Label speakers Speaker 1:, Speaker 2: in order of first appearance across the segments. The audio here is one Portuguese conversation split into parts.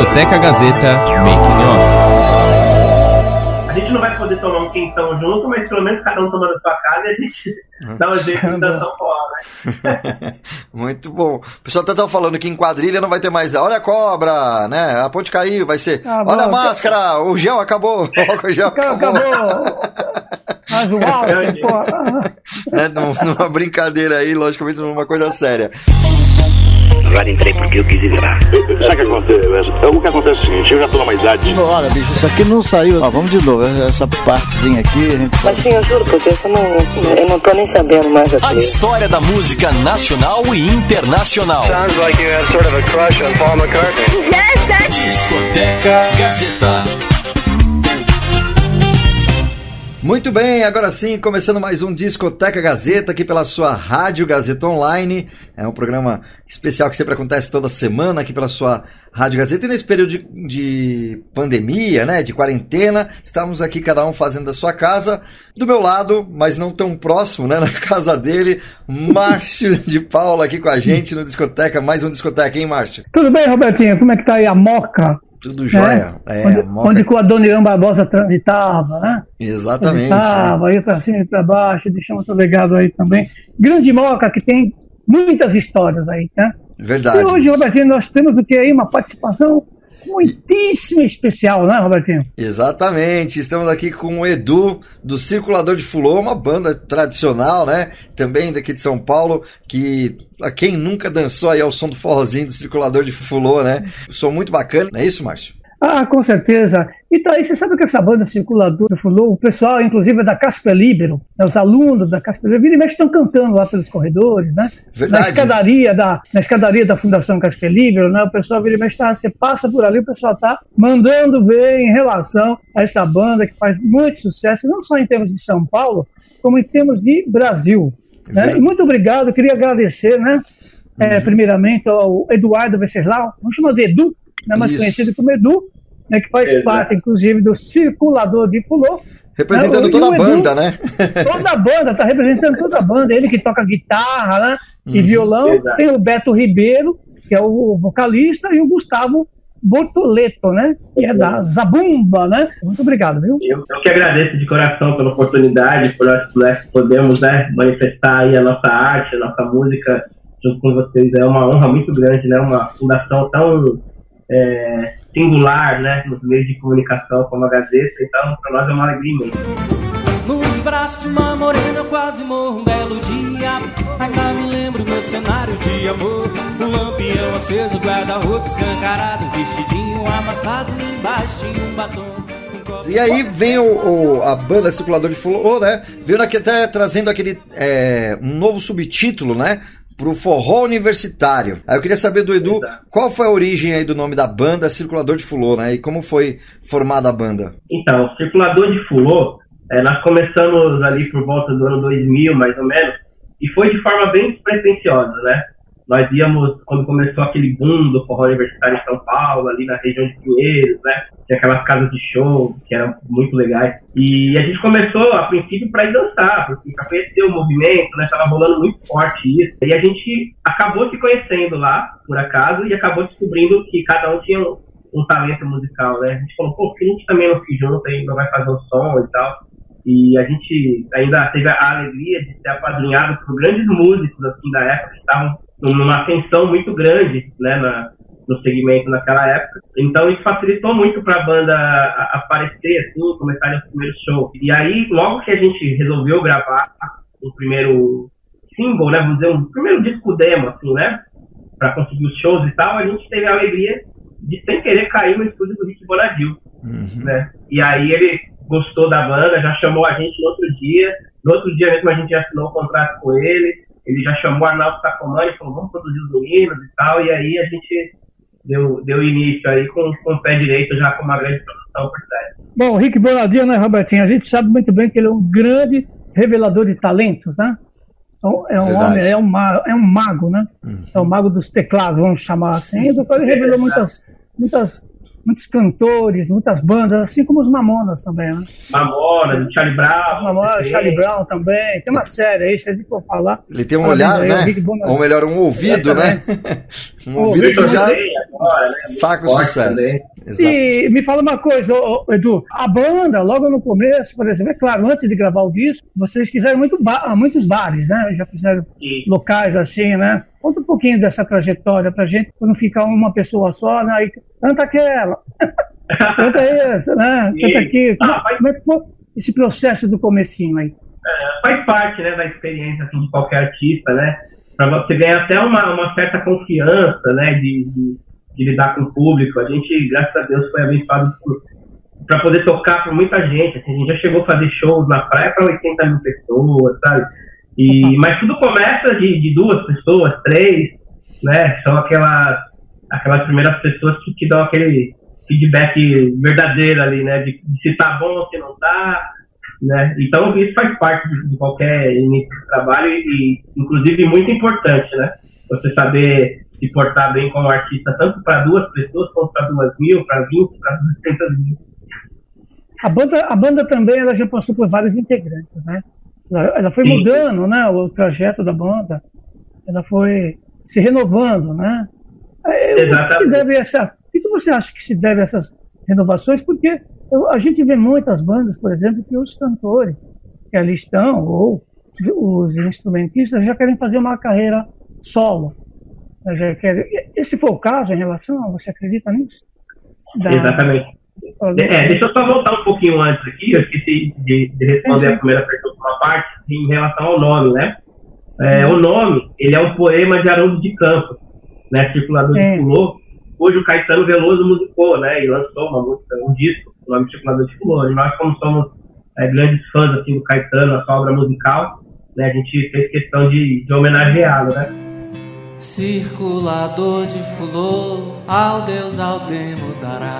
Speaker 1: Discoteca Gazeta Making
Speaker 2: Off. A gente não vai poder tomar um quentão junto, mas pelo menos cada um tomando a sua casa e a gente dá um jeito de dançar fora,
Speaker 3: né? Muito bom. O pessoal até tá falando que em quadrilha não vai ter mais. Olha a cobra, né? A ponte caiu, vai ser. Ah, Olha bom, a máscara, o gel acabou. O gel acabou. acabou. Mas uau, é, numa brincadeira aí, logicamente numa coisa séria.
Speaker 4: Agora entrei porque eu quis entrar.
Speaker 5: Sabe o que acontece? É, o que acontece é o seguinte, eu já tô numa idade.
Speaker 6: Olha, bicho, isso aqui não saiu. Ó, vamos de novo, essa partezinha aqui. A gente...
Speaker 7: Mas sim, eu juro, porque eu não, eu não tô nem sabendo mais
Speaker 1: aqui. A história da música nacional e internacional. Sounds like you had sort of a crush on Paul McCartney. Yes, that's... Discoteca Gazeta.
Speaker 3: Muito bem, agora sim, começando mais um Discoteca Gazeta aqui pela sua Rádio Gazeta Online. É um programa especial que sempre acontece toda semana aqui pela sua Rádio Gazeta. E nesse período de, de pandemia, né, de quarentena, estamos aqui cada um fazendo da sua casa. Do meu lado, mas não tão próximo, né, na casa dele, Márcio de Paula aqui com a gente no Discoteca. Mais um Discoteca, hein, Márcio?
Speaker 8: Tudo bem, Robertinho? Como é que tá aí a moca?
Speaker 3: Tudo jóia.
Speaker 8: É, onde, moca... onde o Adoniran Barbosa transitava, né?
Speaker 3: Exatamente.
Speaker 8: Transitava, ia para cima e para baixo, deixamos outro legado aí também. Grande Moca, que tem muitas histórias aí, né?
Speaker 3: Verdade.
Speaker 8: E hoje, Robertinho, nós temos o que aí? Uma participação muitíssimo especial, né, Robertinho?
Speaker 3: Exatamente. Estamos aqui com o Edu do Circulador de Fulô, uma banda tradicional, né? Também daqui de São Paulo, que quem nunca dançou aí ao som do forrozinho do Circulador de Fulô, né? Som muito bacana, não é isso, Márcio?
Speaker 8: Ah, com certeza. E tá aí, você sabe que essa banda circuladora falou, o pessoal, inclusive, é da Casper Libero, né, os alunos da Casper Libero, e mexe estão cantando lá pelos corredores, né? Verdade. Na escadaria da, na escadaria da Fundação Casper Libero, né? O pessoal vira e mexe, tá, você passa por ali, o pessoal tá mandando ver em relação a essa banda que faz muito sucesso, não só em termos de São Paulo, como em termos de Brasil. Né? E muito obrigado, queria agradecer, né? É, primeiramente ao Eduardo Venceslau, vamos chamar de Edu, né, mais Isso. conhecido como Edu, né, que faz Exato. parte, inclusive, do Circulador de Pulô.
Speaker 3: Representando né, toda a banda, né?
Speaker 8: Toda a banda, tá representando toda a banda. Ele que toca guitarra né, uhum. e violão. Exato. Tem o Beto Ribeiro, que é o vocalista, e o Gustavo Bortoleto, né? Que é da Zabumba, né? Muito obrigado, viu?
Speaker 2: Eu, eu que agradeço de coração pela oportunidade, por nós podermos né, manifestar aí a nossa arte, a nossa música junto com vocês. É uma honra muito grande, né? Uma fundação tão é, singular, né, nos meios de comunicação como a Gazeta, então para nós é uma alegria imensa. Nos braços de uma morena quase morro um belo dia Ainda me lembro meu cenário de amor O lampião aceso, guarda-roupa escancarado Vestidinho amassado, embaixo tinha um batom
Speaker 3: e aí vem o, o, a banda Circulador de Fulô, né? Veio aqui até trazendo aquele é, um novo subtítulo, né? Pro forró universitário. Aí eu queria saber do Edu, qual foi a origem aí do nome da banda Circulador de Fulô, né? E como foi formada a banda?
Speaker 2: Então, Circulador de Fulô, é, nós começamos ali por volta do ano 2000, mais ou menos, e foi de forma bem despretensiosa, né? Nós íamos, quando começou aquele boom do forró universitário em São Paulo, ali na região de Pinheiros, né? Tinha aquelas casas de show que eram muito legais. E a gente começou, a princípio, para ir dançar, para conhecer o movimento, né? Tava rolando muito forte isso. E a gente acabou se conhecendo lá, por acaso, e acabou descobrindo que cada um tinha um, um talento musical, né? A gente falou, pô, que a gente também não se junta e não vai fazer o som e tal. E a gente ainda teve a alegria de ser apadrinhado por grandes músicos assim da época que estavam numa ascensão muito grande né, na, no segmento naquela época. Então isso facilitou muito para a banda aparecer, assim, começar os primeiros shows. E aí, logo que a gente resolveu gravar o primeiro single, né, vamos dizer, um primeiro disco demo, assim, né, para conseguir os shows e tal, a gente teve a alegria de, sem querer, cair no estúdio do Rick Bonadil, uhum. né. E aí ele gostou da banda, já chamou a gente no outro dia, no outro dia mesmo a gente assinou o um contrato com ele, ele já chamou a Arnaldo Sacomani e falou, vamos produzir os meninos e tal, e aí a gente deu, deu início aí com, com o pé direito já com uma grande produção por trás.
Speaker 8: Bom, o Rick Bonadinho, né, Robertinho? A gente sabe muito bem que ele é um grande revelador de talentos, né? Então, é um homem, é um, mago, é um mago, né? Uhum. É o um mago dos teclados, vamos chamar assim. Do qual ele revelou muitas, muitas muitos cantores, muitas bandas, assim como os Mamonas também, né?
Speaker 2: Mamonas, Charlie Brown.
Speaker 8: Mamonas, Charlie Brown também. Tem uma série aí, se a gente for falar.
Speaker 3: Ele tem um olhar, né? Ou melhor, um ouvido, né? um ouvido já.
Speaker 2: agora, né?
Speaker 3: Saco sucesso.
Speaker 8: E me fala uma coisa, Edu, a banda, logo no começo, por exemplo, é claro, antes de gravar o disco, vocês fizeram muito ba muitos bares, né? Já fizeram Sim. locais assim, né? Conta um pouquinho dessa trajetória pra gente, pra não ficar uma pessoa só, né? E canta aquela, canta essa, né? Canta aqui. Ah, como, é que foi esse processo do comecinho aí?
Speaker 2: É, faz parte, né, da experiência assim, de qualquer artista, né? Pra você ganhar até uma, uma certa confiança, né, de, de de lidar com o público. A gente, graças a Deus, foi abençoado para poder tocar para muita gente. Assim, a gente já chegou a fazer shows na praia para 80 mil pessoas, sabe? E, mas tudo começa de, de, duas pessoas, três, né? São aquelas, aquelas primeiras pessoas que, que dão aquele feedback verdadeiro ali, né? De, de se tá bom se não tá, né? Então isso faz parte de, qualquer início de trabalho e, inclusive, muito importante, né? Você saber se portar bem como artista, tanto para duas pessoas, quanto para duas mil, para vinte, para duzentas mil.
Speaker 8: A banda, a banda também ela já passou por vários integrantes, né? Ela, foi Sim. mudando, né? O trajeto da banda, ela foi se renovando, né? Exatamente. O que se deve essa? O que você acha que se deve a essas renovações? Porque eu, a gente vê muitas bandas, por exemplo, que os cantores que ali estão ou os instrumentistas já querem fazer uma carreira solo. Esse foi o caso em relação, você acredita nisso?
Speaker 2: Da... Exatamente. É, deixa eu só voltar um pouquinho antes aqui, eu esqueci de, de responder sim, sim. a primeira pergunta, uma parte em relação ao nome, né? É, o nome, ele é um poema de Haroldo de Campos, né, Circulador é. de Fulô, cujo Caetano Veloso musicou, né, e lançou uma música, um disco, o nome Circulador de Fulô. E nós, como somos é, grandes fãs assim, do Caetano, a sua obra musical, né, a gente fez questão de, de homenageá-lo, né?
Speaker 9: Circulador de fulô, ao Deus Aldemo dará.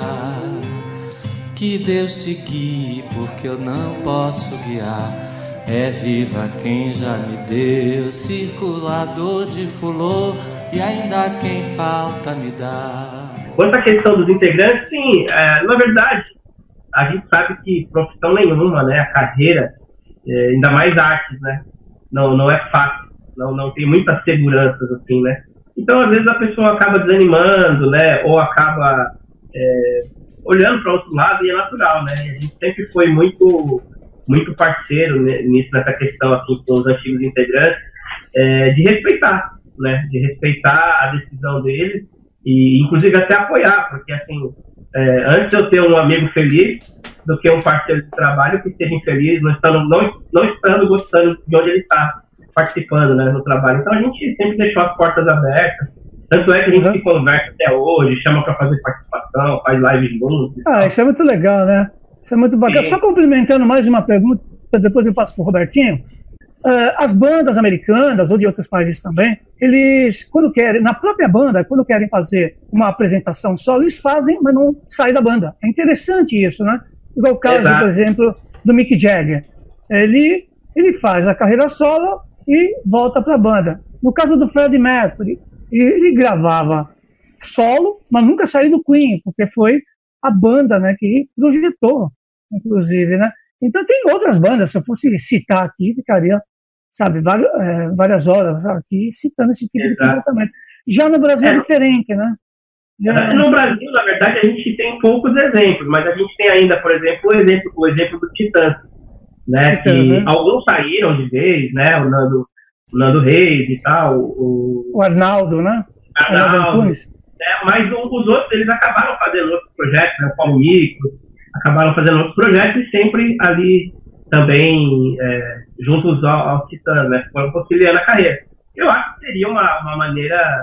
Speaker 9: Que Deus te guie, porque eu não posso guiar. É viva quem já me deu, circulador de fulô, e ainda quem falta me dá.
Speaker 2: Quanto à questão dos integrantes, sim, é, na verdade, a gente sabe que profissão nenhuma, né, a carreira, é, ainda mais artes, né, não, não é fácil não, não tem muitas seguranças, assim, né? Então, às vezes, a pessoa acaba desanimando, né? Ou acaba é, olhando para outro lado e é natural, né? A gente sempre foi muito, muito parceiro nisso, nessa questão, assim, com os antigos integrantes, é, de respeitar, né? De respeitar a decisão deles e, inclusive, até apoiar, porque, assim, é, antes eu ter um amigo feliz do que um parceiro de trabalho que esteja infeliz, não estando, não, não estando gostando de onde ele está participando né, no trabalho. Então a gente sempre deixou as portas abertas. Tanto é que a gente uhum. se conversa até hoje, chama para fazer participação, faz lives juntos.
Speaker 8: Ah, isso é muito legal, né? Isso é muito bacana. Sim. Só complementando mais uma pergunta, depois eu passo para o Robertinho. Uh, as bandas americanas ou de outros países também, eles, quando querem, na própria banda, quando querem fazer uma apresentação só, eles fazem, mas não saem da banda. É interessante isso, né? Igual o caso, Exato. por exemplo, do Mick Jagger. Ele, ele faz a carreira solo, e volta para a banda. No caso do Fred Mercury, ele gravava solo, mas nunca saiu do Queen, porque foi a banda né, que projetou, inclusive. Né? Então tem outras bandas, se eu fosse citar aqui, ficaria sabe, várias, é, várias horas aqui citando esse tipo Exato. de comportamento. Já no Brasil é, é diferente, né?
Speaker 2: Já... É, no Brasil, na verdade, a gente tem poucos exemplos, mas a gente tem ainda, por exemplo, o exemplo, o exemplo do Titãs né? Então, que né? alguns saíram de vez, né? O Nando, o Nando Reis e tal.
Speaker 8: O, o Arnaldo, né?
Speaker 2: Arnaldo. Né? Mas os outros, eles acabaram fazendo outros projetos, né? O Paulo Mico, acabaram fazendo outros projetos e sempre ali também é, juntos ao, ao Titã, né? Foram conciliando a carreira. Eu acho que seria uma, uma maneira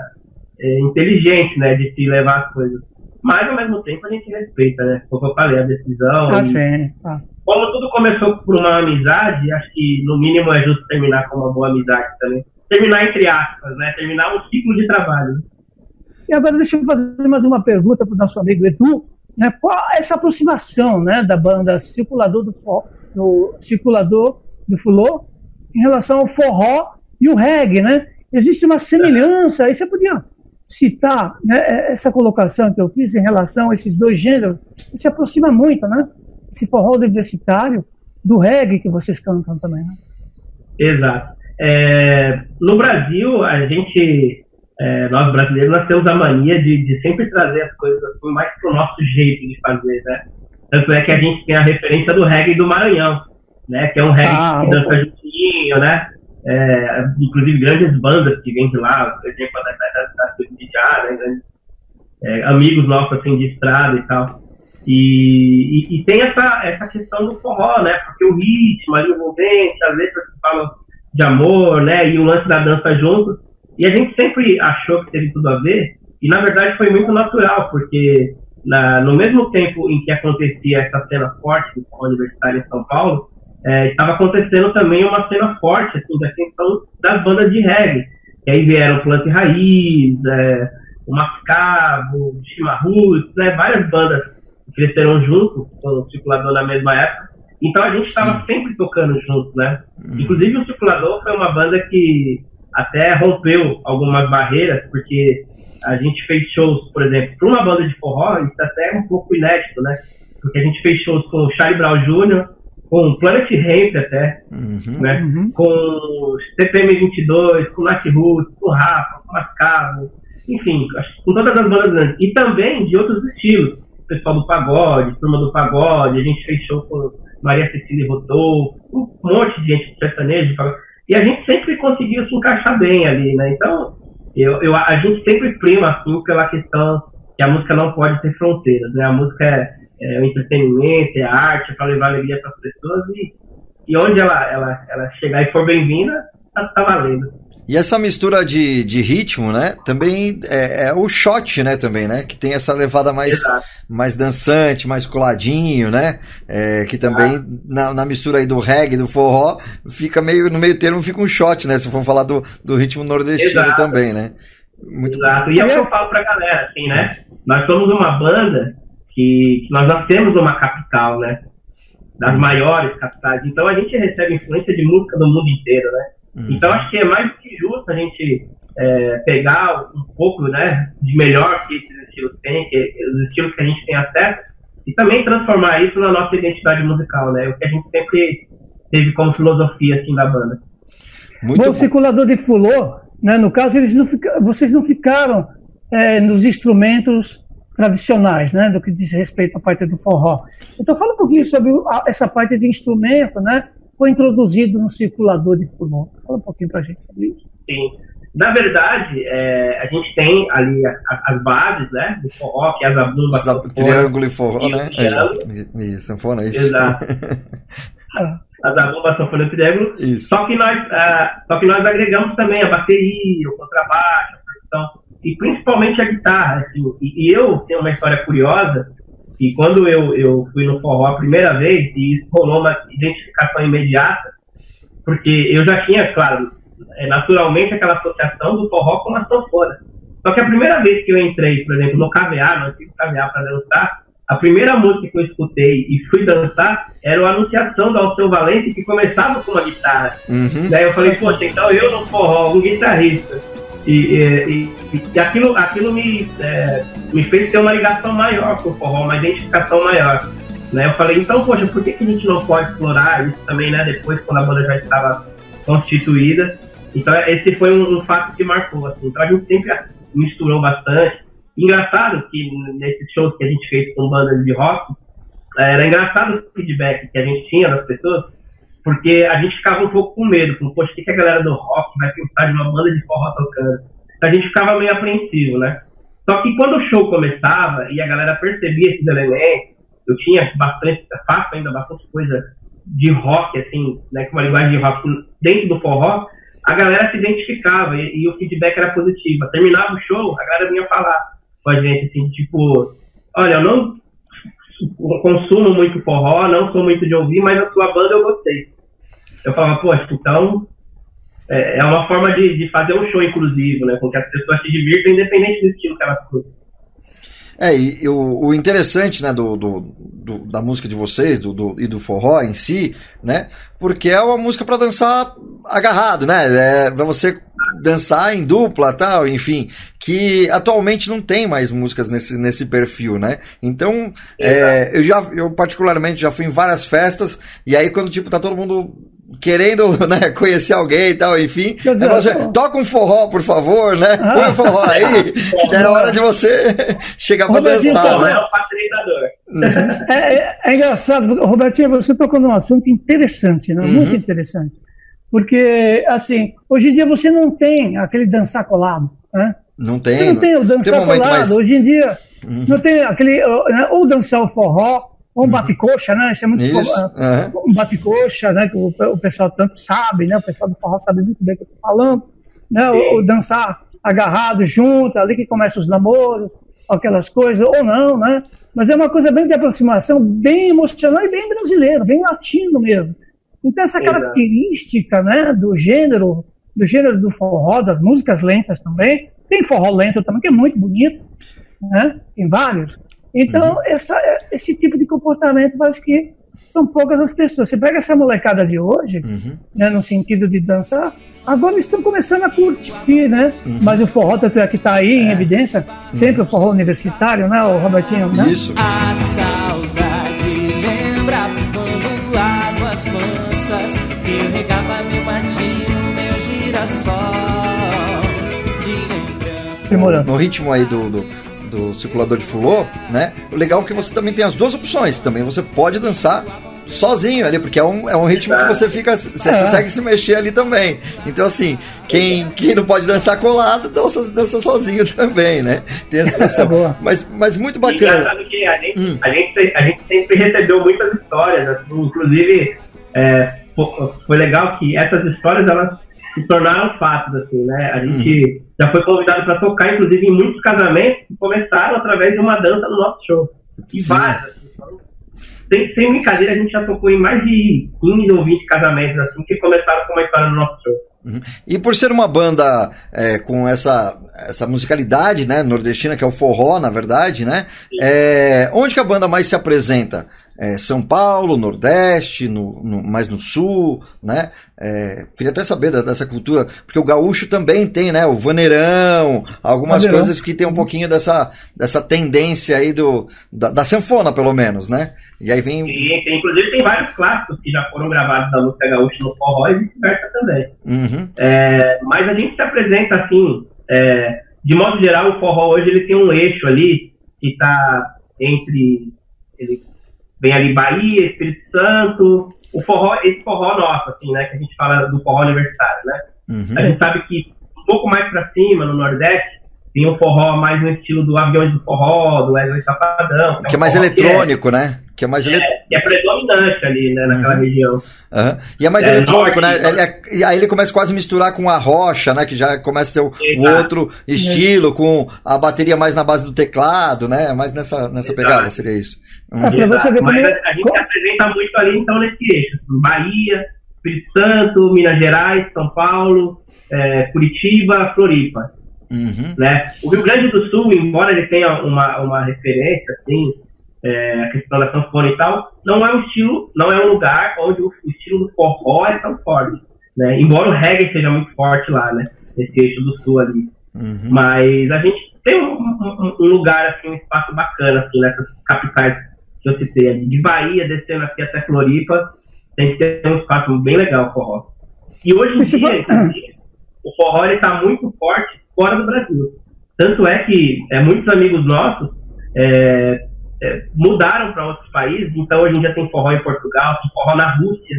Speaker 2: é, inteligente, né? De se levar as coisas. Mas, ao mesmo tempo, a gente respeita, né? Como eu falei, a decisão.
Speaker 8: Ah, e... sim. Ah
Speaker 2: como tudo começou por uma amizade, acho que no mínimo é justo terminar com uma boa amizade também. Terminar entre aspas, né? Terminar um ciclo de trabalho.
Speaker 8: E agora deixa eu fazer mais uma pergunta para o nosso amigo Edu. Né? Qual essa aproximação né, da banda Circulador do, do Circulador do Fulô em relação ao forró e o reggae, né? Existe uma semelhança, aí você podia citar né, essa colocação que eu fiz em relação a esses dois gêneros, se aproxima muito, né? Esse forró universitário do reggae que vocês cantam também, né?
Speaker 2: Exato. É, no Brasil, a gente é, nós brasileiros nós temos a mania de, de sempre trazer as coisas assim, mais pro nosso jeito de fazer, né? Tanto é que a gente tem a referência do reggae do Maranhão, né? Que é um reggae ah, que dança juntinho, né? É, inclusive grandes bandas que vêm de lá, por exemplo, da, da, da, da né? É, amigos nossos assim de estrada e tal. E, e, e, tem essa, essa questão do forró, né? Porque o ritmo, a envolvente, as letras que falam de amor, né? E o lance da dança junto. E a gente sempre achou que teve tudo a ver, e na verdade foi muito natural, porque na, no mesmo tempo em que acontecia essa cena forte do forró universitário em São Paulo, é, estava acontecendo também uma cena forte assim, da questão das bandas de reggae. Que aí vieram Planta e Raiz, é, o Mascavo, o Chimarruts, né, várias bandas cresceram junto com o Circulador na mesma época. Então a gente estava sempre tocando junto, né? Uhum. Inclusive o Circulador foi uma banda que até rompeu algumas barreiras, porque a gente fez shows, por exemplo, para uma banda de forró, isso até é um pouco inédito, né? Porque a gente fez shows com o Charlie Brown Jr., com o Planet Ramp até, uhum, né? Uhum. Com o CPM 22, com o Nat Roots, com o Rafa, com o Mascavo, enfim, com todas as bandas grandes. E também de outros estilos pessoal do pagode, turma do pagode, a gente fez show com Maria Cecília Rodolfo, um monte de gente de sertanejo, e a gente sempre conseguiu se encaixar bem ali, né? Então, eu, eu, a gente sempre prima, assim, pela questão que a música não pode ter fronteiras, né? A música é, é o entretenimento, é a arte, é para levar alegria para as pessoas, e, e onde ela, ela, ela chegar e for bem-vinda, tá, tá valendo.
Speaker 3: E essa mistura de, de ritmo, né? Também é, é, o shot, né? Também, né? Que tem essa levada mais, mais dançante, mais coladinho, né? É, que também ah. na, na, mistura aí do reggae, do forró, fica meio no meio termo, fica um shot, né? Se for falar do, do ritmo nordestino Exato. também, né?
Speaker 2: Muito Exato. Bom. E é o que eu falo pra galera, assim, né? Nós somos uma banda que, que nós nascemos numa capital, né? Das hum. maiores capitais. Então a gente recebe influência de música do mundo inteiro, né? Uhum. Então acho que é mais do que justo a gente é, pegar um pouco né, de melhor que esses estilos têm, que, os estilos que a gente tem acesso, e também transformar isso na nossa identidade musical, né? O que a gente sempre teve como filosofia assim da banda.
Speaker 8: Muito bom, o circulador de fulô, né, no caso, eles não fica, vocês não ficaram é, nos instrumentos tradicionais, né, do que diz respeito à parte do forró. Então fala um pouquinho sobre essa parte de instrumento, né, foi introduzido no circulador de pulmão. Fala um pouquinho para a gente sobre isso.
Speaker 2: Sim. Na verdade, é, a gente tem ali as, as, bases, né, do forró, que é a zabumba,
Speaker 3: triângulo e forró, né? É, e, sanfona, isso.
Speaker 2: Exato. a zabumba, sanfona e triângulo. Isso. Só que nós, uh, só que nós agregamos também a bateria, o contrabaixo, a percussão e principalmente a guitarra. Assim, e, e eu tenho uma história curiosa e quando eu, eu fui no forró a primeira vez, e isso rolou uma identificação imediata, porque eu já tinha, claro, é, naturalmente aquela associação do forró com a sanfona. Só que a primeira vez que eu entrei, por exemplo, no KVA, no antigo KVA para dançar, a primeira música que eu escutei e fui dançar era a Anunciação do Alceu Valente, que começava com uma guitarra. Uhum. Daí eu falei, poxa, então eu no forró, um guitarrista, e, e, e, aquilo, aquilo me, é, me fez ter uma ligação maior com o forró, uma identificação maior. Né? Eu falei, então, poxa, por que, que a gente não pode explorar isso também, né? Depois, quando a banda já estava constituída. Então, esse foi um, um fato que marcou, assim. Então, a gente sempre misturou bastante. Engraçado que nesses shows que a gente fez com bandas de rock, era engraçado o feedback que a gente tinha das pessoas, porque a gente ficava um pouco com medo, com, poxa, o que, a galera do rock vai pensar de uma banda de forró tocando? Então a gente ficava meio apreensivo, né? Só que quando o show começava e a galera percebia esses elementos, eu tinha bastante, faço ainda bastante coisa de rock, assim, né, com uma linguagem de rock dentro do forró, a galera se identificava e, e o feedback era positivo. Terminava o show, a galera vinha falar com a gente, assim, tipo, olha, eu não consumo muito forró, não sou muito de ouvir, mas a sua banda eu gostei eu falava, poxa, então é, é uma forma de, de, fazer um show inclusivo, né? Com que as pessoas se divirtam independente do estilo que elas curtem.
Speaker 3: É, e, e o, o, interessante, né, do, do, do, da música de vocês do, do, e do forró em si, né, porque é uma música para dançar agarrado, né, é para você dançar em dupla, tal, enfim, que atualmente não tem mais músicas nesse, nesse perfil, né, então, é, eu já, eu particularmente já fui em várias festas, e aí quando, tipo, tá todo mundo querendo né, conhecer alguém e tal, enfim. Você, toca um forró, por favor, né? Ah. Põe um forró aí, que é hora de você chegar para dançar. Né? É.
Speaker 8: É, é, é, engraçado, Robertinho, você tocou num assunto interessante, né? muito uhum. interessante. Porque, assim, hoje em dia você não tem aquele dançar colado, né?
Speaker 3: Não tem.
Speaker 8: Você não tem o dançar tem um colado. Mais... Hoje em dia, uhum. não tem aquele. Né, ou dançar o forró, ou um uhum. bate-coxa, né? Isso é muito Isso. Uhum. Um bate-coxa, né? Que o, o, pessoal tanto sabe, né? O pessoal do forró sabe muito bem o que eu tô falando. Né? Ou, ou dançar agarrado junto, ali que começam os namoros, aquelas coisas, ou não, né? Mas é uma coisa bem de aproximação, bem emocional e bem brasileiro, bem latino mesmo. Então essa característica, né, do gênero, do gênero do forró, das músicas lentas também, tem forró lento também, que é muito bonito, né? Tem vários. Então, uhum. essa, esse tipo de comportamento parece que são poucas as pessoas. Você pega essa molecada de hoje, uhum. né, no sentido de dançar, agora eles estão começando a curtir, né? Uhum. Mas o forró tanto é que está aí em é. evidência, sempre o forró universitário, né, o Robertinho? Né?
Speaker 3: Isso.
Speaker 9: A saudade lembra quando águas mansas eu regava meu matinho, meu girassol de lembrança.
Speaker 3: No ritmo aí do, do do circulador de fulô, né? O legal é que você também tem as duas opções. Também você pode dançar sozinho ali, porque é um, é um ritmo que você fica. Você é. consegue se mexer ali também. Então, assim, quem, quem não pode dançar colado, dança, dança sozinho também, né? Tem a situação. mas, mas muito bacana.
Speaker 2: Que a, gente, hum. a, gente, a gente sempre recebeu muitas histórias, assim, inclusive. É, foi legal que essas histórias elas se tornaram fatos, assim, né? A gente já foi convidado para tocar, inclusive, em muitos casamentos que começaram através de uma dança no nosso show. E várias, assim, sem, sem brincadeira, a gente já tocou em mais de 15 ou 20 casamentos, assim, que começaram com uma história no nosso show.
Speaker 3: Uhum. E por ser uma banda é, com essa, essa musicalidade, né, nordestina, que é o forró, na verdade, né, é, onde que a banda mais se apresenta? É, São Paulo, Nordeste, no, no, mais no Sul, né? É, queria até saber da, dessa cultura, porque o gaúcho também tem, né? O vaneirão, algumas vaneirão. coisas que tem um pouquinho dessa, dessa tendência aí do, da, da sanfona, pelo menos, né? E aí vem.
Speaker 2: E, inclusive tem vários clássicos que já foram gravados da música gaúcha no forró e vice-versa também. Uhum. É, mas a gente se apresenta assim, é, de modo geral, o forró hoje ele tem um eixo ali que está entre ele Vem ali Bahia, Espírito Santo, o forró, esse forró nosso, assim, né? Que a gente fala do forró universitário, né? Uhum. A gente sabe que um pouco mais para cima, no Nordeste, tem um forró mais no estilo do Aviões do Forró, do Wesley Safadão.
Speaker 3: Que, é, mais eletrônico, que é, né? Que é mais
Speaker 2: é, que é predominante ali, né, naquela uhum. região.
Speaker 3: Uhum. E é mais é, eletrônico, norte, né? Ele é, e aí ele começa quase a misturar com a rocha, né? Que já começa a ser o, o outro estilo, com a bateria mais na base do teclado, né? Mais nessa, nessa pegada, seria isso.
Speaker 2: Uhum. Ah, você ver Mas a, a gente se apresenta muito ali, então, nesse eixo. Bahia, Espírito Santo, Minas Gerais, São Paulo, é, Curitiba, Floripa. Uhum. Né? O Rio Grande do Sul, embora ele tenha uma, uma referência, assim, é, a questão da sanfona e tal, não é um estilo, não é um lugar onde o, o estilo do forró é tão forte. Né? Embora o reggae seja muito forte lá, né? Nesse eixo do sul ali. Uhum. Mas a gente tem um, um, um, lugar, assim, um espaço bacana, assim, nessas capitais que eu citei ali. De Bahia, descendo aqui até Floripa, tem que ter um espaço bem legal o forró. E hoje em dia, o forró está muito forte fora do Brasil. Tanto é que é, muitos amigos nossos é, é, mudaram para outros países, então hoje em dia tem forró em Portugal, tem forró na Rússia.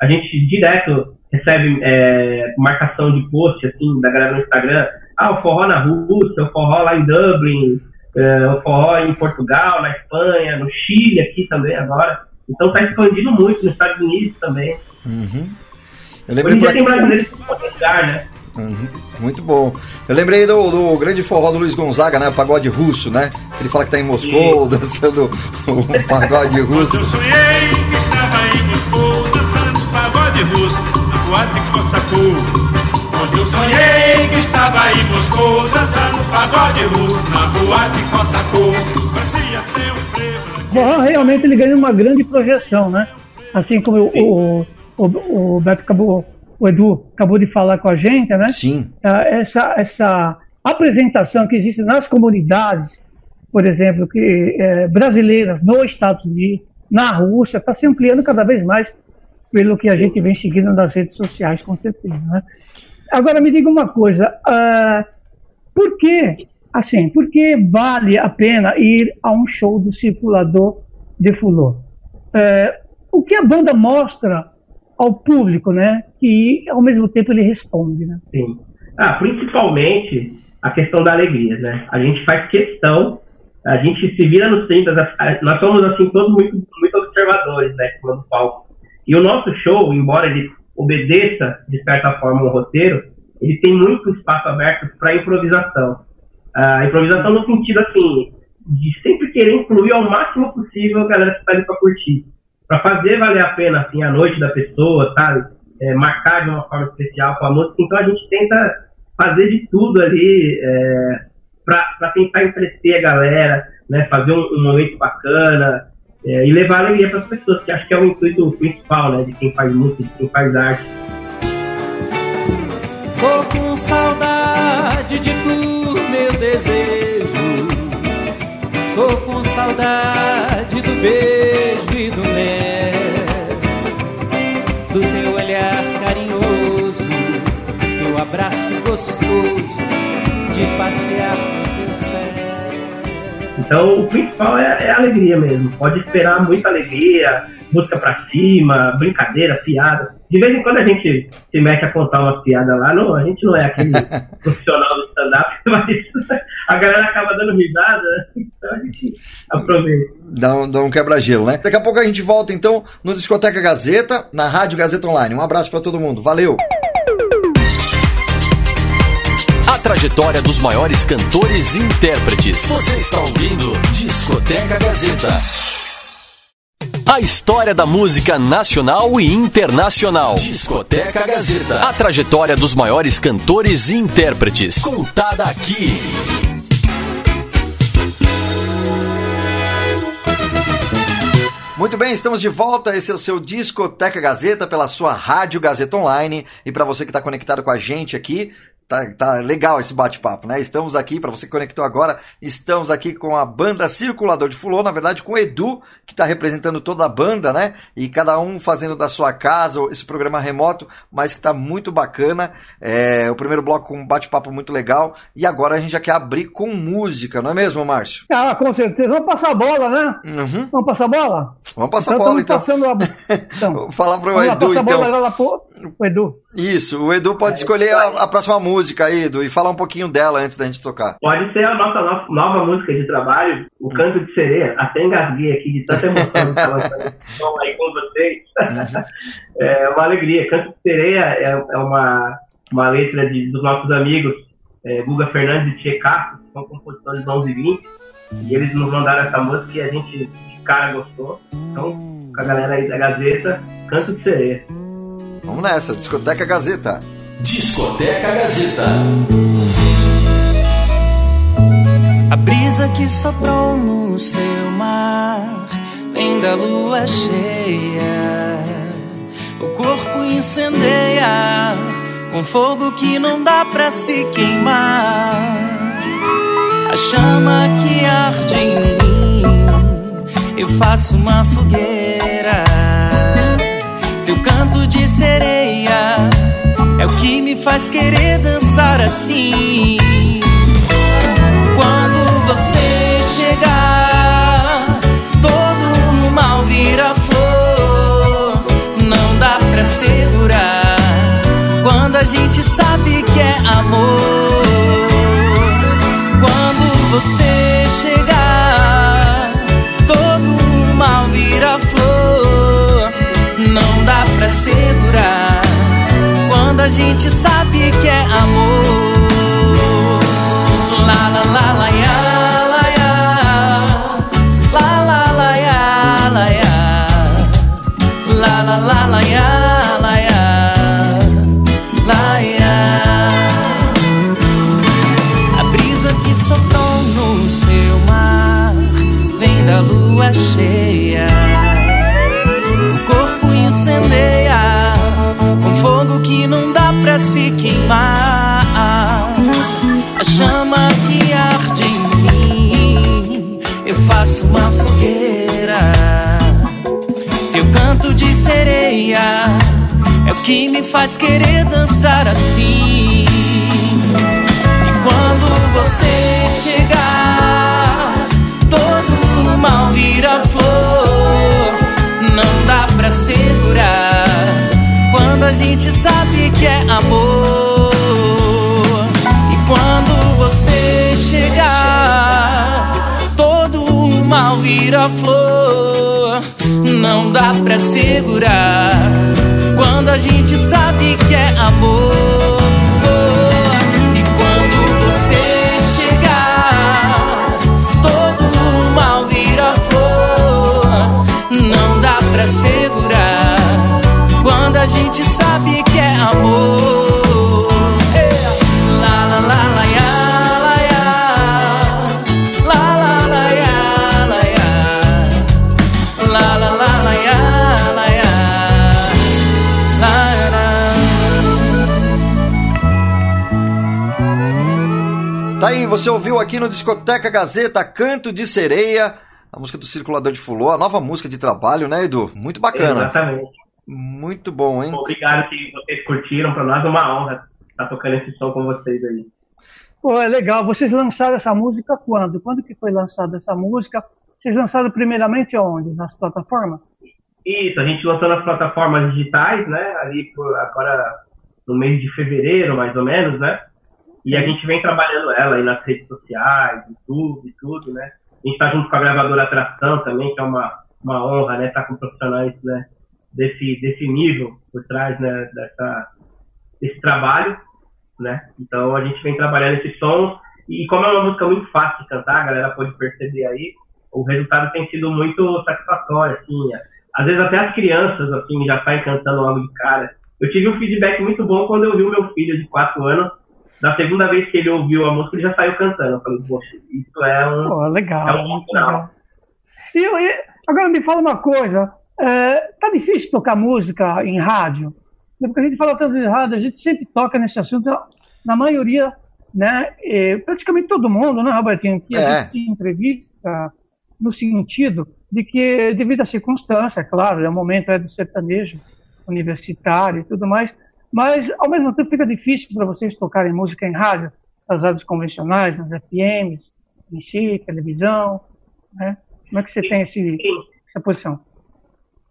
Speaker 2: A gente direto recebe é, marcação de post assim, da galera no Instagram. Ah, o forró na Rússia, o forró lá em Dublin, é, o forró em Portugal, na Espanha, no Chile aqui também agora. Então está expandindo muito nos Estados Unidos também. Uhum.
Speaker 3: Eu Hoje em dia tem brasileiros que lugar, né? Uhum, muito bom. Eu lembrei do, do, grande forró do Luiz Gonzaga, né? Pagode russo, né? Que ele fala que tá em Moscou, Sim. dançando o pagode russo.
Speaker 10: Eu sonhei que estava em Moscou, dançando pagode russo, boate Cossacou. Onde eu sonhei que estava em Moscou, dançando pagode russo, na boate Cossacou. Parecia até um frevo.
Speaker 8: Forró realmente ele ganha uma grande projeção, né? Assim como o, o, o, o Beto acabou o Edu acabou de falar com a gente, né?
Speaker 3: Sim.
Speaker 8: É, essa, essa apresentação que existe nas comunidades, por exemplo, que é, brasileiras nos Estados Unidos, na Rússia, está se ampliando cada vez mais. Pelo que a gente vem seguindo nas redes sociais, com certeza. Né? Agora, me diga uma coisa, uh, por que, assim, por que vale a pena ir a um show do Circulador de Fulô? Uh, o que a banda mostra ao público, né? Que ao mesmo tempo ele responde, né?
Speaker 2: Sim. Ah, principalmente a questão da alegria, né? A gente faz questão, a gente se vira nos 30, nós somos assim todos muito, muito observadores, né? No palco. E o nosso show, embora ele obedeça de certa forma um roteiro, ele tem muito espaço aberto para improvisação. A improvisação no sentido assim de sempre querer incluir ao máximo possível a galera que está ali para curtir para fazer valer a pena assim a noite da pessoa, sabe? É, marcar de uma forma especial com a música. Então a gente tenta fazer de tudo ali é, para tentar entreter a galera, né? Fazer um, um momento bacana é, e levar alegria para as pessoas, que acho que é o intuito principal, né? De quem faz música, de quem faz arte.
Speaker 11: Tô com saudade de tu, meu desejo. Tô com saudade do beijo e do mel, do teu olhar carinhoso, teu abraço gostoso de passear.
Speaker 2: Então, o principal é, é a alegria mesmo. Pode esperar muita alegria, música pra cima, brincadeira, piada. De vez em quando a gente se mete a contar umas piadas lá, não, a gente não é aquele profissional do stand-up, mas a galera acaba dando risada, então a gente aproveita.
Speaker 3: Dá um, dá um quebra-gelo, né? Daqui a pouco a gente volta então no Discoteca Gazeta, na Rádio Gazeta Online. Um abraço para todo mundo, valeu!
Speaker 1: A trajetória dos maiores cantores e intérpretes. Você está ouvindo Discoteca Gazeta. A história da música nacional e internacional. Discoteca Gazeta. A trajetória dos maiores cantores e intérpretes. Contada aqui.
Speaker 3: Muito bem, estamos de volta. Esse é o seu Discoteca Gazeta pela sua Rádio Gazeta Online. E para você que está conectado com a gente aqui, Tá, tá legal esse bate-papo, né? Estamos aqui, para você que conectou agora, estamos aqui com a banda Circulador de Fulô, na verdade com o Edu, que está representando toda a banda, né? E cada um fazendo da sua casa esse programa remoto, mas que está muito bacana. É, o primeiro bloco com um bate-papo muito legal. E agora a gente já quer abrir com música, não é mesmo, Márcio?
Speaker 8: Ah, com certeza. Vamos passar a bola, né?
Speaker 3: Uhum.
Speaker 8: Vamos passar a bola?
Speaker 3: Vamos passar então, a bola, então.
Speaker 8: Passando a...
Speaker 3: então. Vou falar para o Edu, então.
Speaker 8: Bola lá pro... o Edu.
Speaker 3: Isso, o Edu pode é, escolher a, a próxima música música aí, Edu, e falar um pouquinho dela antes da gente tocar.
Speaker 2: Pode ser a nossa, nossa nova música de trabalho, O Canto de Sereia. Até engasguei aqui de tanta emoção estava aí com vocês. É uma alegria. Canto de Sereia é, é uma, uma letra de, dos nossos amigos é, Guga Fernandes e Tchê Castro, que são compositores 11 e 20. E eles nos mandaram essa música e a gente de cara gostou. Então, com a galera aí da Gazeta, Canto de Sereia.
Speaker 3: Vamos nessa, Discoteca Gazeta.
Speaker 1: Discoteca Gazeta.
Speaker 11: A brisa que soprou no seu mar vem da lua cheia. O corpo incendeia com fogo que não dá pra se queimar. A chama que arde em mim, eu faço uma fogueira. Teu canto de sereia é o que me faz querer dançar assim. Quando você chegar, todo o mal vira flor. Não dá pra segurar quando a gente sabe que é amor. Quando você chegar, todo o mal vira flor. Não dá pra segurar a gente sabe que é amor. Que me faz querer dançar assim. E quando você chegar, todo mal vira flor. Não dá pra segurar quando a gente sabe que é amor. E quando você chegar, todo mal vira flor. Não dá pra segurar a gente sabe que é amor. E quando você chegar, todo o mal vira flor. Não dá pra segurar quando a gente sabe que é amor.
Speaker 3: Você ouviu aqui no Discoteca Gazeta Canto de Sereia, a música do Circulador de Fulô, a nova música de trabalho, né, Edu? Muito bacana.
Speaker 2: Exatamente.
Speaker 3: Muito bom, hein?
Speaker 2: Obrigado que vocês curtiram. Para nós é uma honra estar tocando esse som com vocês aí.
Speaker 8: Pô, é legal. Vocês lançaram essa música quando? Quando que foi lançada essa música? Vocês lançaram primeiramente onde? Nas plataformas?
Speaker 2: Isso, a gente lançou nas plataformas digitais, né? Ali por agora no mês de fevereiro, mais ou menos, né? E a gente vem trabalhando ela aí nas redes sociais, YouTube tudo, né? A gente tá junto com a gravadora Atração também, que é uma, uma honra, né? Estar com profissionais, né? Desse, desse nível por trás, né? Dessa, desse trabalho, né? Então a gente vem trabalhando esse som e como é uma música muito fácil de cantar, a galera pode perceber aí, o resultado tem sido muito satisfatório, assim. Às vezes até as crianças, assim, já saem cantando logo de cara. Eu tive um feedback muito bom quando eu vi o meu filho de 4 anos na segunda vez que ele ouviu a música, ele já saiu cantando. Eu falei, poxa, isso é um.
Speaker 8: Pô, legal.
Speaker 2: É um
Speaker 8: legal. E, eu- e- agora me fala uma coisa. É, tá difícil tocar música em rádio? Porque a gente fala tanto de rádio, a gente sempre toca nesse assunto. Na maioria, né? é, praticamente todo mundo, né, Robertinho? Que a
Speaker 3: É.
Speaker 8: gente se entrevista no sentido de que, devido à circunstância, é claro, é o momento é do sertanejo universitário e tudo mais, mas ao mesmo tempo fica difícil para vocês tocarem música em rádio, nas rádios convencionais, nas FMs, em si, televisão, né? Como é que você tem esse, essa posição?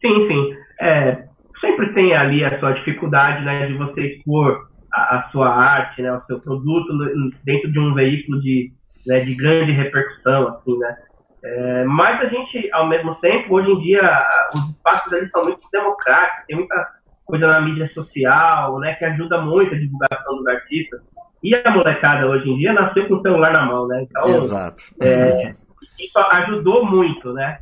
Speaker 2: Sim, sim. É, sempre tem ali a sua dificuldade, né, de você expor a, a sua arte, né, o seu produto dentro de um veículo de, né, de grande repercussão, assim, né. É, mas a gente, ao mesmo tempo, hoje em dia, os espaços ali são muito democráticos, tem muita coisa na mídia social, né, que ajuda muito a divulgação dos artistas. E a molecada hoje em dia nasceu com o celular na mão, né? Então,
Speaker 3: Exato.
Speaker 2: é, isso ajudou muito, né?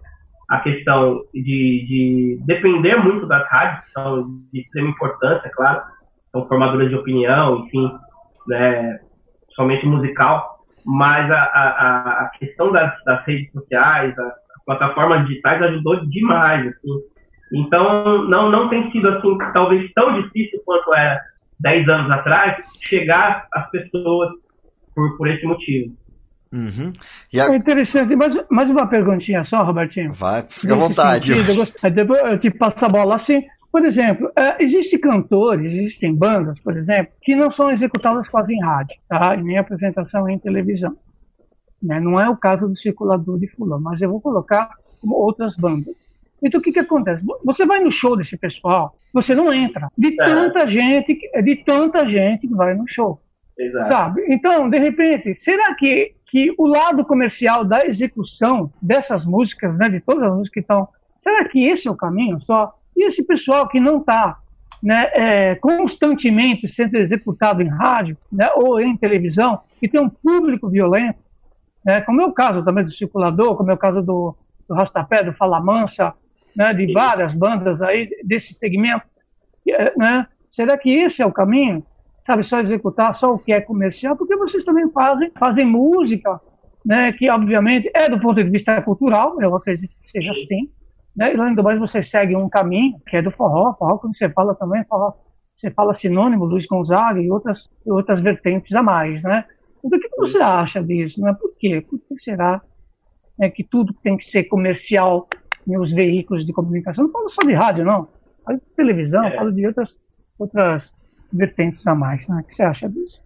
Speaker 2: A questão de, de depender muito das rádios, que são de extrema importância, claro, são formadoras de opinião, enfim, né, somente musical, mas a, a, a- a questão das, das redes sociais, as plataformas digitais ajudou demais, assim. Então, não, não tem sido, assim, talvez tão difícil quanto era 10 anos atrás, chegar às pessoas por, por esse motivo.
Speaker 3: Uhum. E a-
Speaker 8: É interessante. Mais, mais uma perguntinha só, Robertinho.
Speaker 3: Vai, fica à vontade.
Speaker 8: sentido, eu gost- aí depois eu te passo a bola assim. Por exemplo, é, existem cantores, existem bandas, por exemplo, que não são executadas quase em rádio, tá? E nem apresentação em televisão. Né? Não é o caso do Circulador de Fulano, mas eu vou colocar como outras bandas. Então o que que acontece? Você vai no show desse pessoal, você não entra. De
Speaker 2: É.
Speaker 8: tanta gente, de tanta gente que vai no show.
Speaker 2: Exato.
Speaker 8: Sabe? Então, de repente, será que, que o lado comercial da execução dessas músicas, né, de todas as músicas que estão, será que esse é o caminho só? E esse pessoal que não está né, é, constantemente sendo executado em rádio né, ou em televisão, que tem um público violento, né, como é o caso também do Circulador, como é o caso do, do Rastapé, do Fala Mansa, né, de várias bandas aí desse segmento, é, né, será que esse é o caminho? sabe, só executar só o que é comercial, porque vocês também fazem, fazem música, né, que obviamente é do ponto de vista cultural, eu acredito que seja assim, né, e além do mais vocês seguem um caminho que é do forró, forró quando você fala também, forró, você fala sinônimo, Luiz Gonzaga e outras, e outras vertentes a mais, né, então o que, que você acha disso, né, por quê, por que será né, que tudo tem que ser comercial os veículos de comunicação. Não falo só de rádio, não. Falo de televisão, é. falo de outras, outras vertentes a mais. Né? O que você acha disso?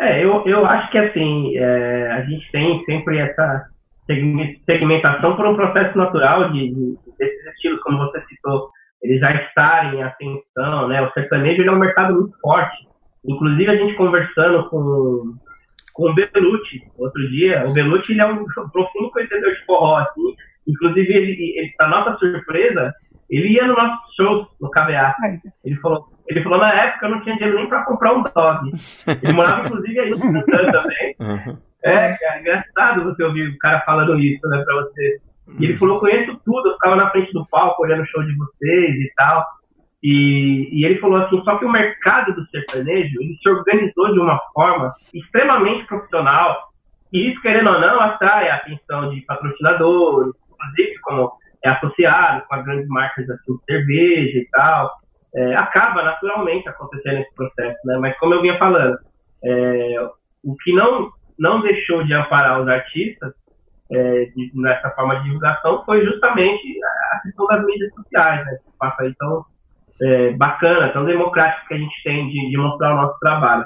Speaker 2: É, eu, eu acho que assim, é, a gente tem sempre essa segmentação por um processo natural de, de, desses estilos, como você citou, eles já estarem em ascensão, né? O sertanejo é um mercado muito forte. Inclusive, a gente conversando com, com o Belucci outro dia, o Belucci ele é um profundo conhecedor de forró, assim. Inclusive, ele, ele, para nossa surpresa, ele ia no nosso show no KBA. Ele falou, ele falou, na época eu não tinha dinheiro nem para comprar um dog. Ele morava, inclusive, aí no Santana também. Uhum. É, cara, engraçado você ouvir o cara falando isso, né, pra você. E ele falou, conheço tudo, eu ficava na frente do palco olhando o show de vocês e tal. E, e ele falou assim, só que o mercado do sertanejo, ele se organizou de uma forma extremamente profissional, e isso, querendo ou não, atrai a atenção de patrocinadores, inclusive como é associado com as grandes marcas assim, de cerveja e tal. É, acaba naturalmente acontecendo esse processo, né? Mas como eu vinha falando, é, o que não, não deixou de amparar os artistas é, de, nessa forma de divulgação foi justamente a questão das mídias sociais, né? Que passa aí tão é, bacana, tão democrático que a gente tem de, de mostrar o nosso trabalho.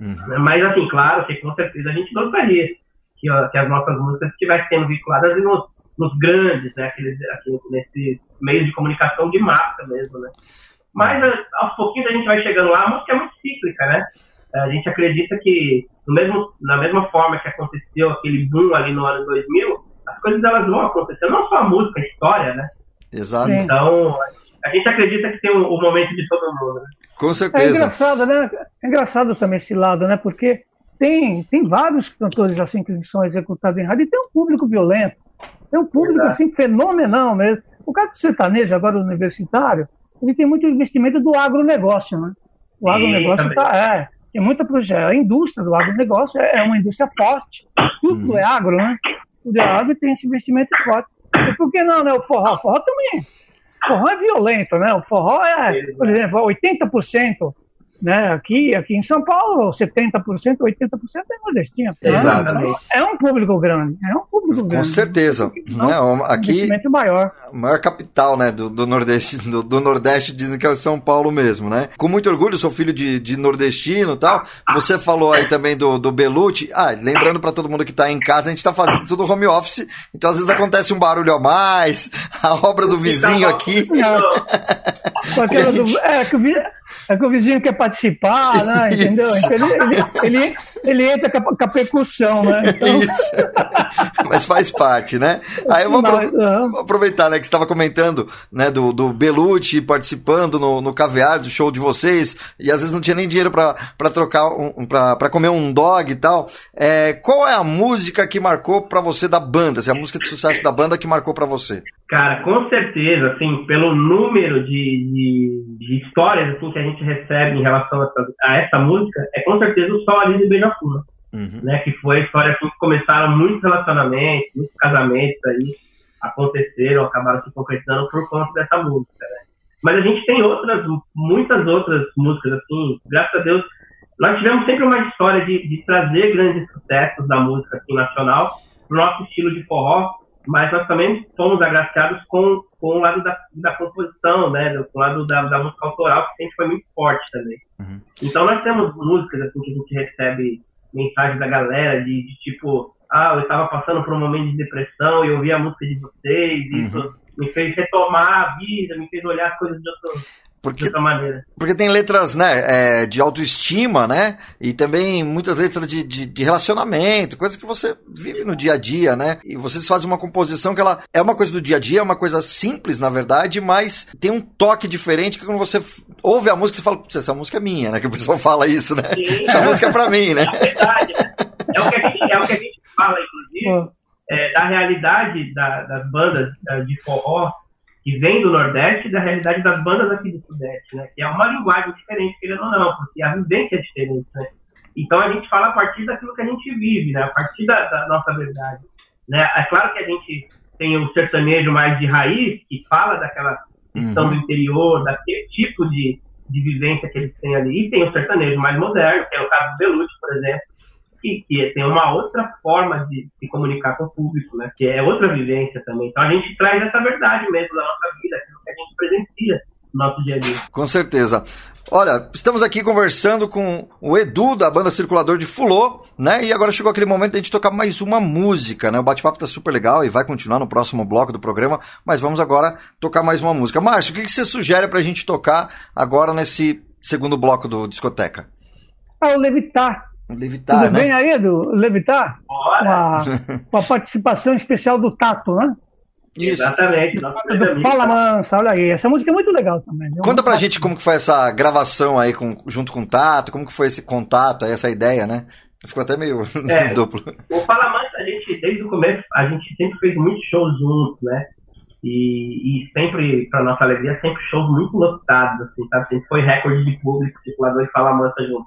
Speaker 2: Uhum. Mas, assim, claro, que com certeza a gente gostaria que, ó, que as nossas músicas estivessem sendo vinculadas nos, nos grandes, né? Aqueles, aqueles, nesses meios de comunicação de massa mesmo, né? Mas aos pouquinhos a gente vai chegando lá, a música é muito cíclica, né? A gente acredita que, no mesmo, na mesma forma que aconteceu aquele boom ali no ano 2000, as coisas elas vão acontecer, não só a música, a história, né?
Speaker 3: Exato.
Speaker 2: Então, a gente acredita que tem o, o momento de todo mundo. Né?
Speaker 3: Com certeza.
Speaker 8: É engraçado, né? É engraçado também esse lado, né? Porque tem, tem vários cantores assim que são executados em rádio e tem um público violento. Tem um público Exato. assim fenomenal mesmo. O caso do sertanejo, agora universitário, ele tem muito investimento do agronegócio, né? O agronegócio está. É, tem muita projeto. A indústria do agronegócio é, é uma indústria forte. Tudo hum. é agro, né? Tudo é agro e tem esse investimento forte. E por que não, né? O forró? O forró também. O forró é violento, né? O forró é, por exemplo, 80% né? Aqui, aqui em São Paulo, 70%, 80% é nordestino.
Speaker 3: Exato.
Speaker 8: Então, é um público grande. É um público
Speaker 3: Com
Speaker 8: grande.
Speaker 3: Com certeza. Então, né? Aqui,
Speaker 8: um maior.
Speaker 3: A maior capital né? do, do Nordeste, do, do, Nordeste dizem que é São Paulo mesmo, né? Com muito orgulho, sou filho de, de nordestino e tal. Você falou aí também do, do Belucci. Ah, lembrando para todo mundo que tá em casa, a gente tá fazendo tudo home office, então às vezes acontece um barulho a mais, a obra do vizinho aqui.
Speaker 8: É, do, é, que o, é que o vizinho quer participar, né? Entendeu? Então ele, ele, ele, ele, entra com a, com a percussão, né?
Speaker 3: Então... Isso. Mas faz parte, né? Aí eu vou, vou aproveitar, né, que você estava comentando, né, do, do Belucci participando no, no caviar do show de vocês, e às vezes não tinha nem dinheiro para trocar, um, para comer um dog e tal. É, qual é a música que marcou para você da banda? Assim, a música de sucesso da banda que marcou para você?
Speaker 2: Cara, com certeza, assim, pelo número de, de, de, histórias assim, que a gente recebe em relação a essa, a essa música, é com certeza o Sol Ali de Beija-Flor. Uhum. Né, que foi a história assim, que começaram muitos relacionamentos, muitos casamentos aí aconteceram, acabaram se concretizando por conta dessa música. Né? Mas a gente tem outras, muitas outras músicas, assim, graças a Deus, nós tivemos sempre uma história de, de trazer grandes sucessos da música assim, nacional para o nosso estilo de forró, mas nós também fomos agraciados com, com o lado da, da composição, né, com o lado da, da música autoral, que sempre foi muito forte também. Uhum. Então nós temos músicas assim que a gente recebe mensagem da galera de, de tipo, ah, eu estava passando por um momento de depressão e ouvi a música de vocês, e uhum. isso me fez retomar a vida, me fez olhar as coisas de outro,
Speaker 3: porque, porque tem letras né, é, de autoestima, né? E também muitas letras de, de, de, relacionamento, coisas que você vive no dia a dia, né? E vocês fazem uma composição que ela é uma coisa do dia a dia, é uma coisa simples, na verdade, mas tem um toque diferente que quando você ouve a música, você fala, essa música é minha, né? Que o pessoal fala isso, né? Sim, essa é. música é pra mim, né?
Speaker 2: É verdade? É o que a gente, é o que a gente fala, inclusive, é, da realidade da, das bandas de forró que vem do Nordeste da realidade das bandas aqui do Sudeste, né? Que é uma linguagem diferente, querendo ou não, porque a vivência é diferente, né? Então a gente fala a partir daquilo que a gente vive, né? A partir da, da nossa verdade, né? É claro que a gente tem o sertanejo mais de raiz, que fala daquela questão uhum. do interior, daquele tipo de, de vivência que eles têm ali, e tem o sertanejo mais moderno, que é o caso do Belucci, por exemplo, que, que tem uma outra forma de se comunicar com o público, né? Que é outra vivência também. Então a gente traz essa verdade mesmo da nossa vida, aquilo que a gente presencia no nosso dia a dia.
Speaker 3: Com certeza. Olha, estamos aqui conversando com o Edu da banda Circulador de Fulô, né? E agora chegou aquele momento de a gente tocar mais uma música, né? O bate-papo tá super legal e vai continuar no próximo bloco do programa, mas vamos agora tocar mais uma música. Márcio, o que, que você sugere pra gente tocar agora nesse segundo bloco do Discoteca?
Speaker 8: Ah, o Levitar.
Speaker 3: Levitar,
Speaker 8: Tudo
Speaker 3: né?
Speaker 8: bem aí, Edu? Levitar? Com a, com a participação especial do Tato, né?
Speaker 3: Isso.
Speaker 2: Exatamente.
Speaker 8: Do. Fala Mansa, olha aí. Essa música é muito legal também. viu?
Speaker 3: Conta pra gente como que foi essa gravação aí com, junto com o Tato, como que foi esse contato aí, essa ideia, né? Ficou até meio
Speaker 2: É.
Speaker 3: duplo.
Speaker 2: O Fala Mansa, a gente, desde o começo, a gente sempre fez muitos shows juntos, né? E, e sempre, pra nossa alegria, sempre shows muito lotados, assim, sabe? Sempre foi recorde de público, circulador e Fala Mansa junto.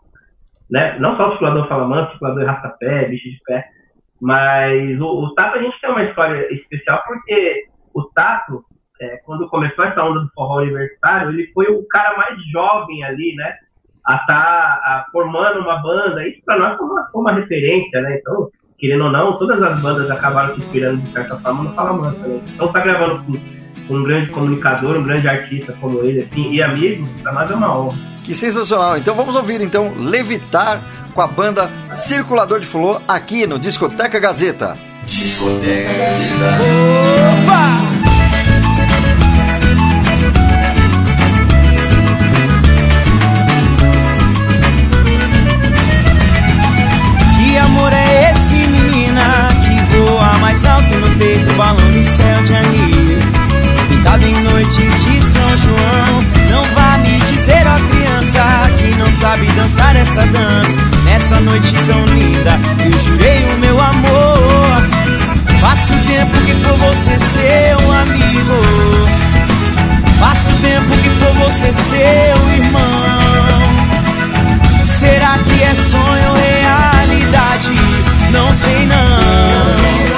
Speaker 2: Né? Não só o circulador Fala Mansa, circulador e Rastapé, Bicho de Pé. Mas o, o Tato, a gente tem uma história especial porque o Tato, é, quando começou essa onda do forró universitário, ele foi o cara mais jovem ali, né? a estar formando uma banda. Isso para nós foi uma, foi uma referência, né? Então, querendo ou não, todas as bandas acabaram se inspirando de certa forma no Fala Mansa, né? Então, tá gravando com um grande comunicador, um grande artista como ele, assim, e amigo, para nós é uma honra.
Speaker 3: Que sensacional. Então vamos ouvir então Levitar com a banda Circulador de Fulô aqui no Discoteca Gazeta.
Speaker 1: Discoteca Gazeta.
Speaker 11: Que amor é esse, menina? Que voa mais alto no peito, balão do céu de anil. Em noites de São João. Não vá me dizer, ó criança, que não sabe dançar essa dança. Nessa noite tão linda, eu jurei o meu amor. Faço tempo que por você seu amigo. Faço tempo que por você seu irmão. Será que é sonho ou realidade? Não sei não.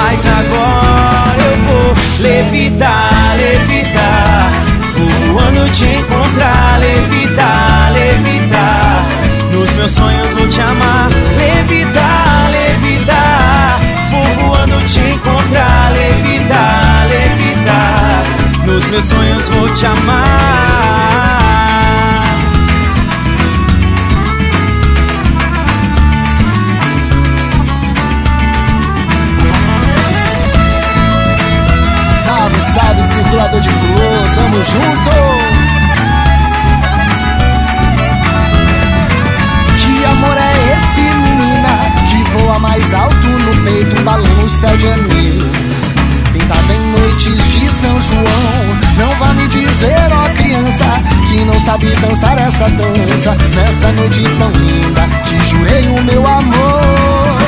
Speaker 11: Mas agora eu vou levitar, levitar. Voando te encontrar, levitar, levitar. Nos meus sonhos vou te amar, levitar, levitar. Vou voando te encontrar, levitar, levitar. Nos meus sonhos vou te amar.
Speaker 6: Circulador de flor, tamo junto! Que amor é esse, menina? Que voa mais alto no peito, um balão no céu de anil. Pintado em noites de São João. Não vá me dizer, ó criança, que não sabe dançar essa dança. Nessa noite tão linda, que jurei o meu amor.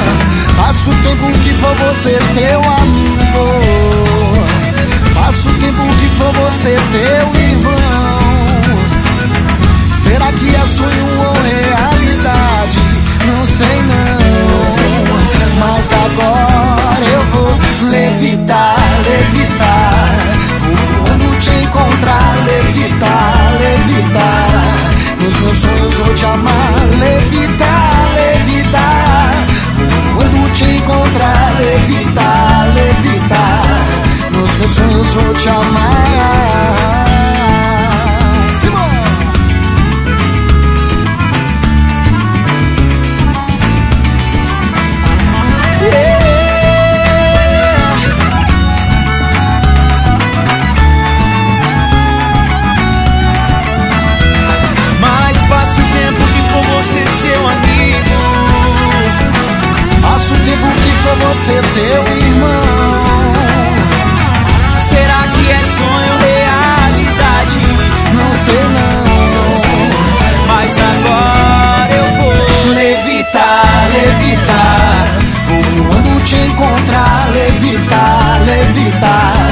Speaker 6: Faço tempo que for você teu amigo. Faço tempo que for você teu irmão. Será que é sonho ou realidade? Não sei não. Mas agora eu vou levitar, levitar. Vou voando te encontrar, levitar, levitar. Nos meus sonhos vou te amar, levitar, levitar. Vou voando te encontrar, levitar, levitar. Sonhos vou te amar. Simão!
Speaker 11: Mas passo é sonho realidade?
Speaker 6: Não sei não.
Speaker 11: Mas agora eu vou levitar, levitar.
Speaker 6: Vou voando te encontrar, levitar, levitar.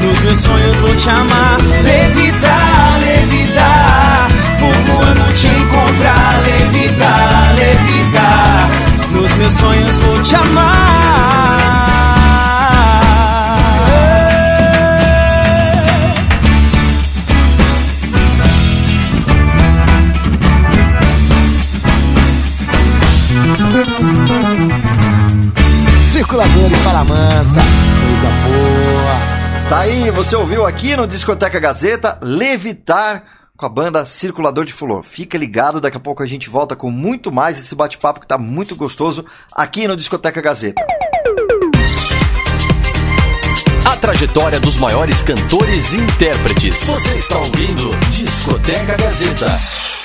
Speaker 11: Nos meus sonhos vou te amar, levitar, levitar. Vou voando te encontrar, levitar, levitar. Nos meus sonhos vou te amar. Calculadora e Falamansa. Coisa boa.
Speaker 3: Tá aí, você ouviu aqui no Discoteca Gazeta Levitar com a banda Circulador de Fulor. Fica ligado, daqui a pouco a gente volta com muito mais esse bate-papo que tá muito gostoso aqui no Discoteca Gazeta.
Speaker 1: A trajetória dos maiores cantores e intérpretes. Você está ouvindo Discoteca Gazeta.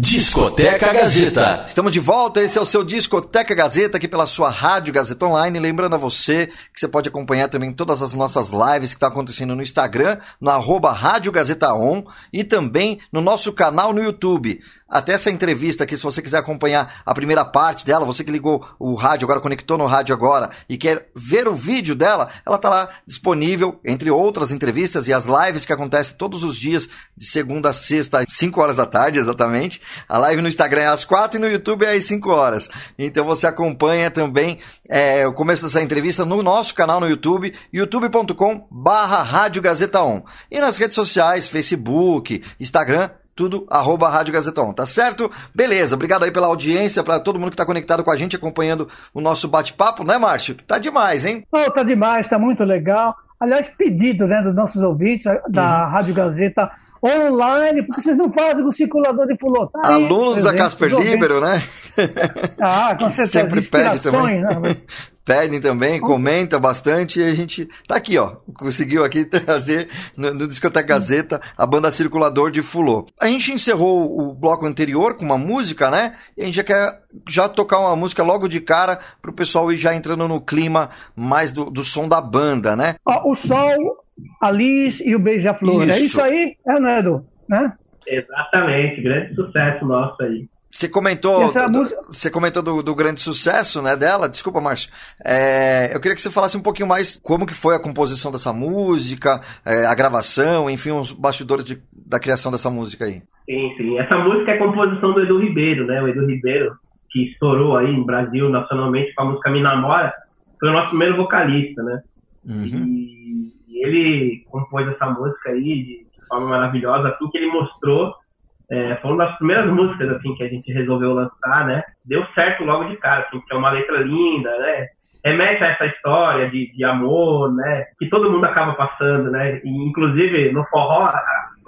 Speaker 1: Discoteca Gazeta.
Speaker 3: Estamos de volta, esse é o seu Discoteca Gazeta aqui pela sua Rádio Gazeta Online. Lembrando a você que você pode acompanhar também todas as nossas lives que estão acontecendo no Instagram, no arroba Rádio Gazeta On e também no nosso canal no YouTube até essa entrevista aqui, se você quiser acompanhar a primeira parte dela, você que ligou o rádio agora, conectou no rádio agora e quer ver o vídeo dela, ela tá lá disponível, entre outras entrevistas e as lives que acontecem todos os dias, de segunda a sexta, às 5 horas da tarde, exatamente. A live no Instagram é às 4 e no YouTube é às 5 horas. Então você acompanha também é, o começo dessa entrevista no nosso canal no YouTube, youtube.com barra Rádio Gazeta On. E nas redes sociais, Facebook, Instagram, tudo arroba Rádio Gazeton, tá certo? Beleza, obrigado aí pela audiência, para todo mundo que tá conectado com a gente, acompanhando o nosso bate-papo, né, Márcio? Tá demais, hein?
Speaker 8: Oh, tá demais, tá muito legal. Aliás, pedido né, dos nossos ouvintes da uhum. Rádio Gazeta online, porque vocês não fazem o circulador de fulô. Tá
Speaker 3: Alunos da Casper Libero, né?
Speaker 8: Ah, com certeza.
Speaker 3: Sempre pede também. Né? Pedem também, comenta bastante e a gente tá aqui, ó. Conseguiu aqui trazer no, no Discoteca Gazeta a banda Circulador de Fulô. A gente encerrou o bloco anterior com uma música, né? E a gente já quer já tocar uma música logo de cara pro pessoal ir já entrando no clima mais do, do som da banda, né?
Speaker 8: O Sol, a Liz e o Beija-Flor. É isso aí, é, né, Edu? Né?
Speaker 2: Exatamente, grande sucesso nosso aí.
Speaker 3: Você comentou, do, música... você comentou do, do, grande sucesso, né, dela. Desculpa, Márcio. É, eu queria que você falasse um pouquinho mais como que foi a composição dessa música, é, a gravação, enfim, os bastidores de, da criação dessa música aí.
Speaker 2: Sim, sim. Essa música é composição do Edu Ribeiro, né? O Edu Ribeiro, que estourou aí no Brasil nacionalmente com a música Me Namora, foi o nosso primeiro vocalista, né? Uhum. E, e ele compôs essa música aí de, de forma maravilhosa, assim que ele mostrou é, foi uma das primeiras músicas assim que a gente resolveu lançar, né? Deu certo logo de cara, assim, porque é uma letra linda, né? Remete a essa história de, de amor, né? Que todo mundo acaba passando, né? E, inclusive no forró,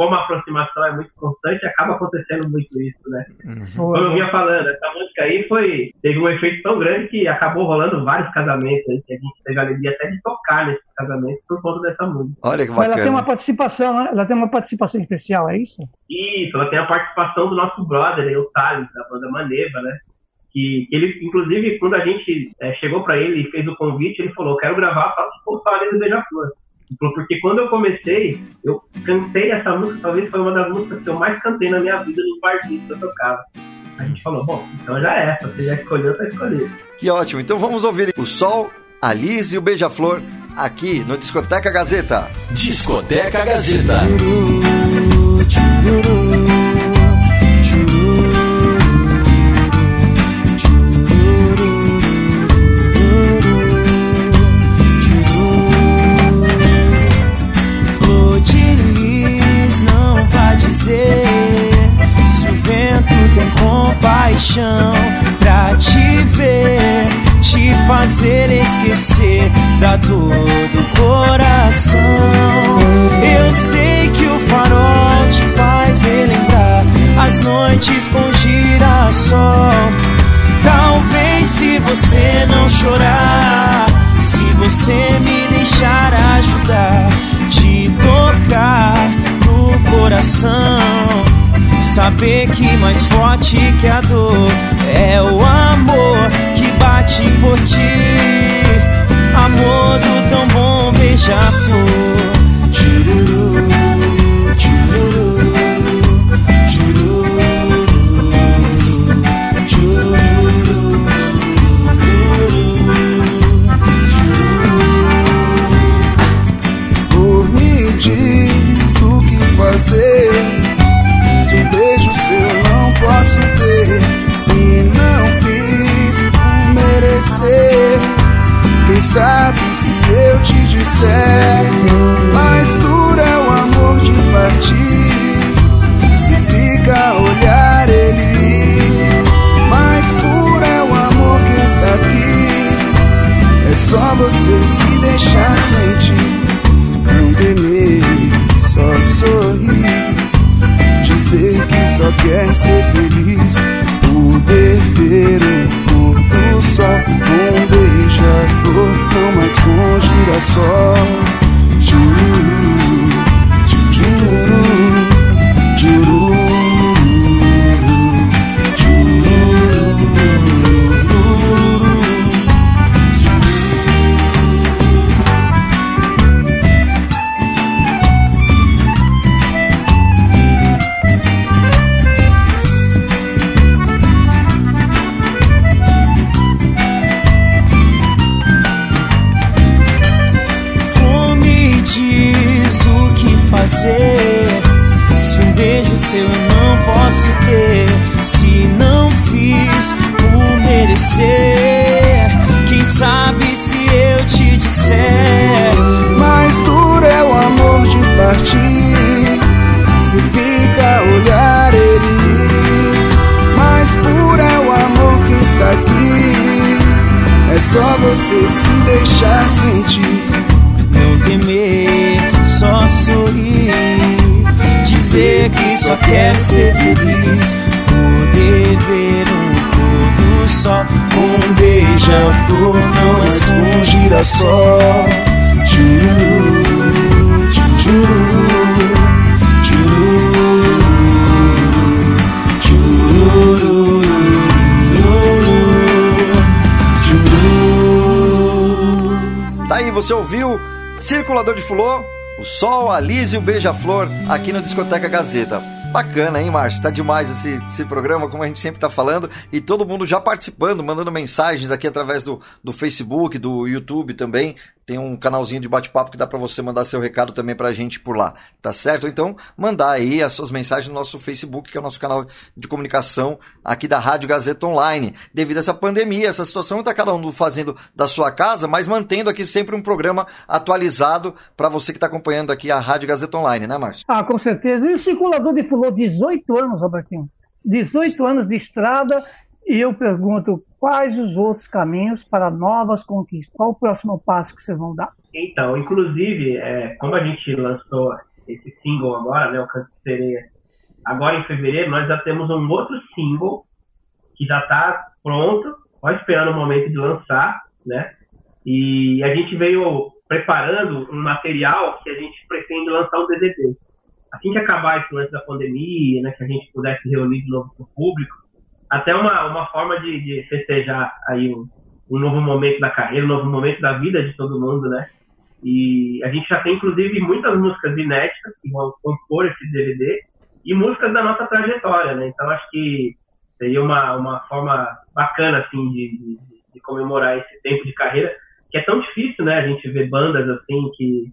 Speaker 2: como a aproximação é muito constante, acaba acontecendo muito isso, né? Uhum. Como eu vinha falando, essa música aí foi, teve um efeito tão grande que acabou rolando vários casamentos, aí, que a gente teve a alegria até de tocar nesses casamentos por conta dessa música.
Speaker 3: Olha que bacana.
Speaker 8: Ela tem uma participação, né? Ela tem uma participação especial, é isso?
Speaker 2: Isso, ela tem a participação do nosso brother, o Thales, da banda Maneva, né? Que, que ele, inclusive, quando a gente é, chegou para ele e fez o convite, ele falou: Quero gravar para os ali do Beija-Flor. Porque quando eu comecei, eu cantei essa música, talvez foi uma das músicas que eu mais cantei na minha vida nos barzinhos que eu tocava. A gente falou, bom, então já é, se você já escolheu, tá escolhido.
Speaker 3: Que ótimo, então vamos ouvir o Sol, a Liz e o Beija-Flor aqui no Discoteca Gazeta.
Speaker 1: Discoteca Gazeta.
Speaker 11: Compaixão pra te ver, te fazer esquecer da dor do coração. Eu sei que o farol te faz relembrar as noites com girassol. Talvez se você não chorar, se você me deixar ajudar, te tocar coração. Saber que mais forte que a dor é o amor que bate por ti. Amor do tão bom beija-flor.
Speaker 12: sabe se eu te disser Mais duro é o amor de partir. Se
Speaker 11: fica a olhar ele Mais puro é o amor que está aqui. É só você se deixar sentir
Speaker 12: Não temer, só sorrir. Dizer que só quer ser feliz Poder ver o pôr do sol não mais longe da sorte. Só você se deixar sentir.
Speaker 11: Não temer, só sorrir. Dizer que só quer ser feliz. Poder ver um pôr do sol. Um beija-flor, não mais com um girassol Tchururu, tchururu,
Speaker 3: você ouviu Circulador de Fulô o Sol, a Liz e o Beija-Flor aqui no Discoteca Gazeta. Bacana, hein, Márcio? Tá demais esse, esse programa, como a gente sempre tá falando, e todo mundo já participando, mandando mensagens aqui através do, do Facebook, do YouTube também. Tem um canalzinho de bate-papo que dá para você mandar seu recado também pra gente por lá, tá certo? Então, mandar aí as suas mensagens no nosso Facebook, que é o nosso canal de comunicação aqui da Rádio Gazeta Online. Devido a essa pandemia, essa situação, tá cada um fazendo da sua casa, mas mantendo aqui sempre um programa atualizado para você que tá acompanhando aqui a Rádio Gazeta Online, né, Márcio?
Speaker 8: Ah, com certeza. E o circulador de Fulô, 18 anos, Robertinho. 18 anos de estrada e eu pergunto quais os outros caminhos para novas conquistas? Qual o próximo passo que vocês vão dar?
Speaker 2: Então, inclusive, é, como a gente lançou esse single agora, né, o Canto de Sereia, agora em fevereiro, nós já temos um outro single que já está pronto, só esperando o momento de lançar, né? E a gente veio preparando um material que a gente pretende lançar um DVD. Assim que acabar esse lance da pandemia, né, que a gente pudesse reunir de novo com o público, até uma, uma forma de, de festejar aí um, um novo momento da carreira, um novo momento da vida de todo mundo, né? E a gente já tem, inclusive, muitas músicas inéditas que vão compor esse DVD e músicas da nossa trajetória, né? Então, acho que seria uma, uma forma bacana, assim, de, de, de comemorar esse tempo de carreira, que é tão difícil, né? A gente ver bandas, assim, que,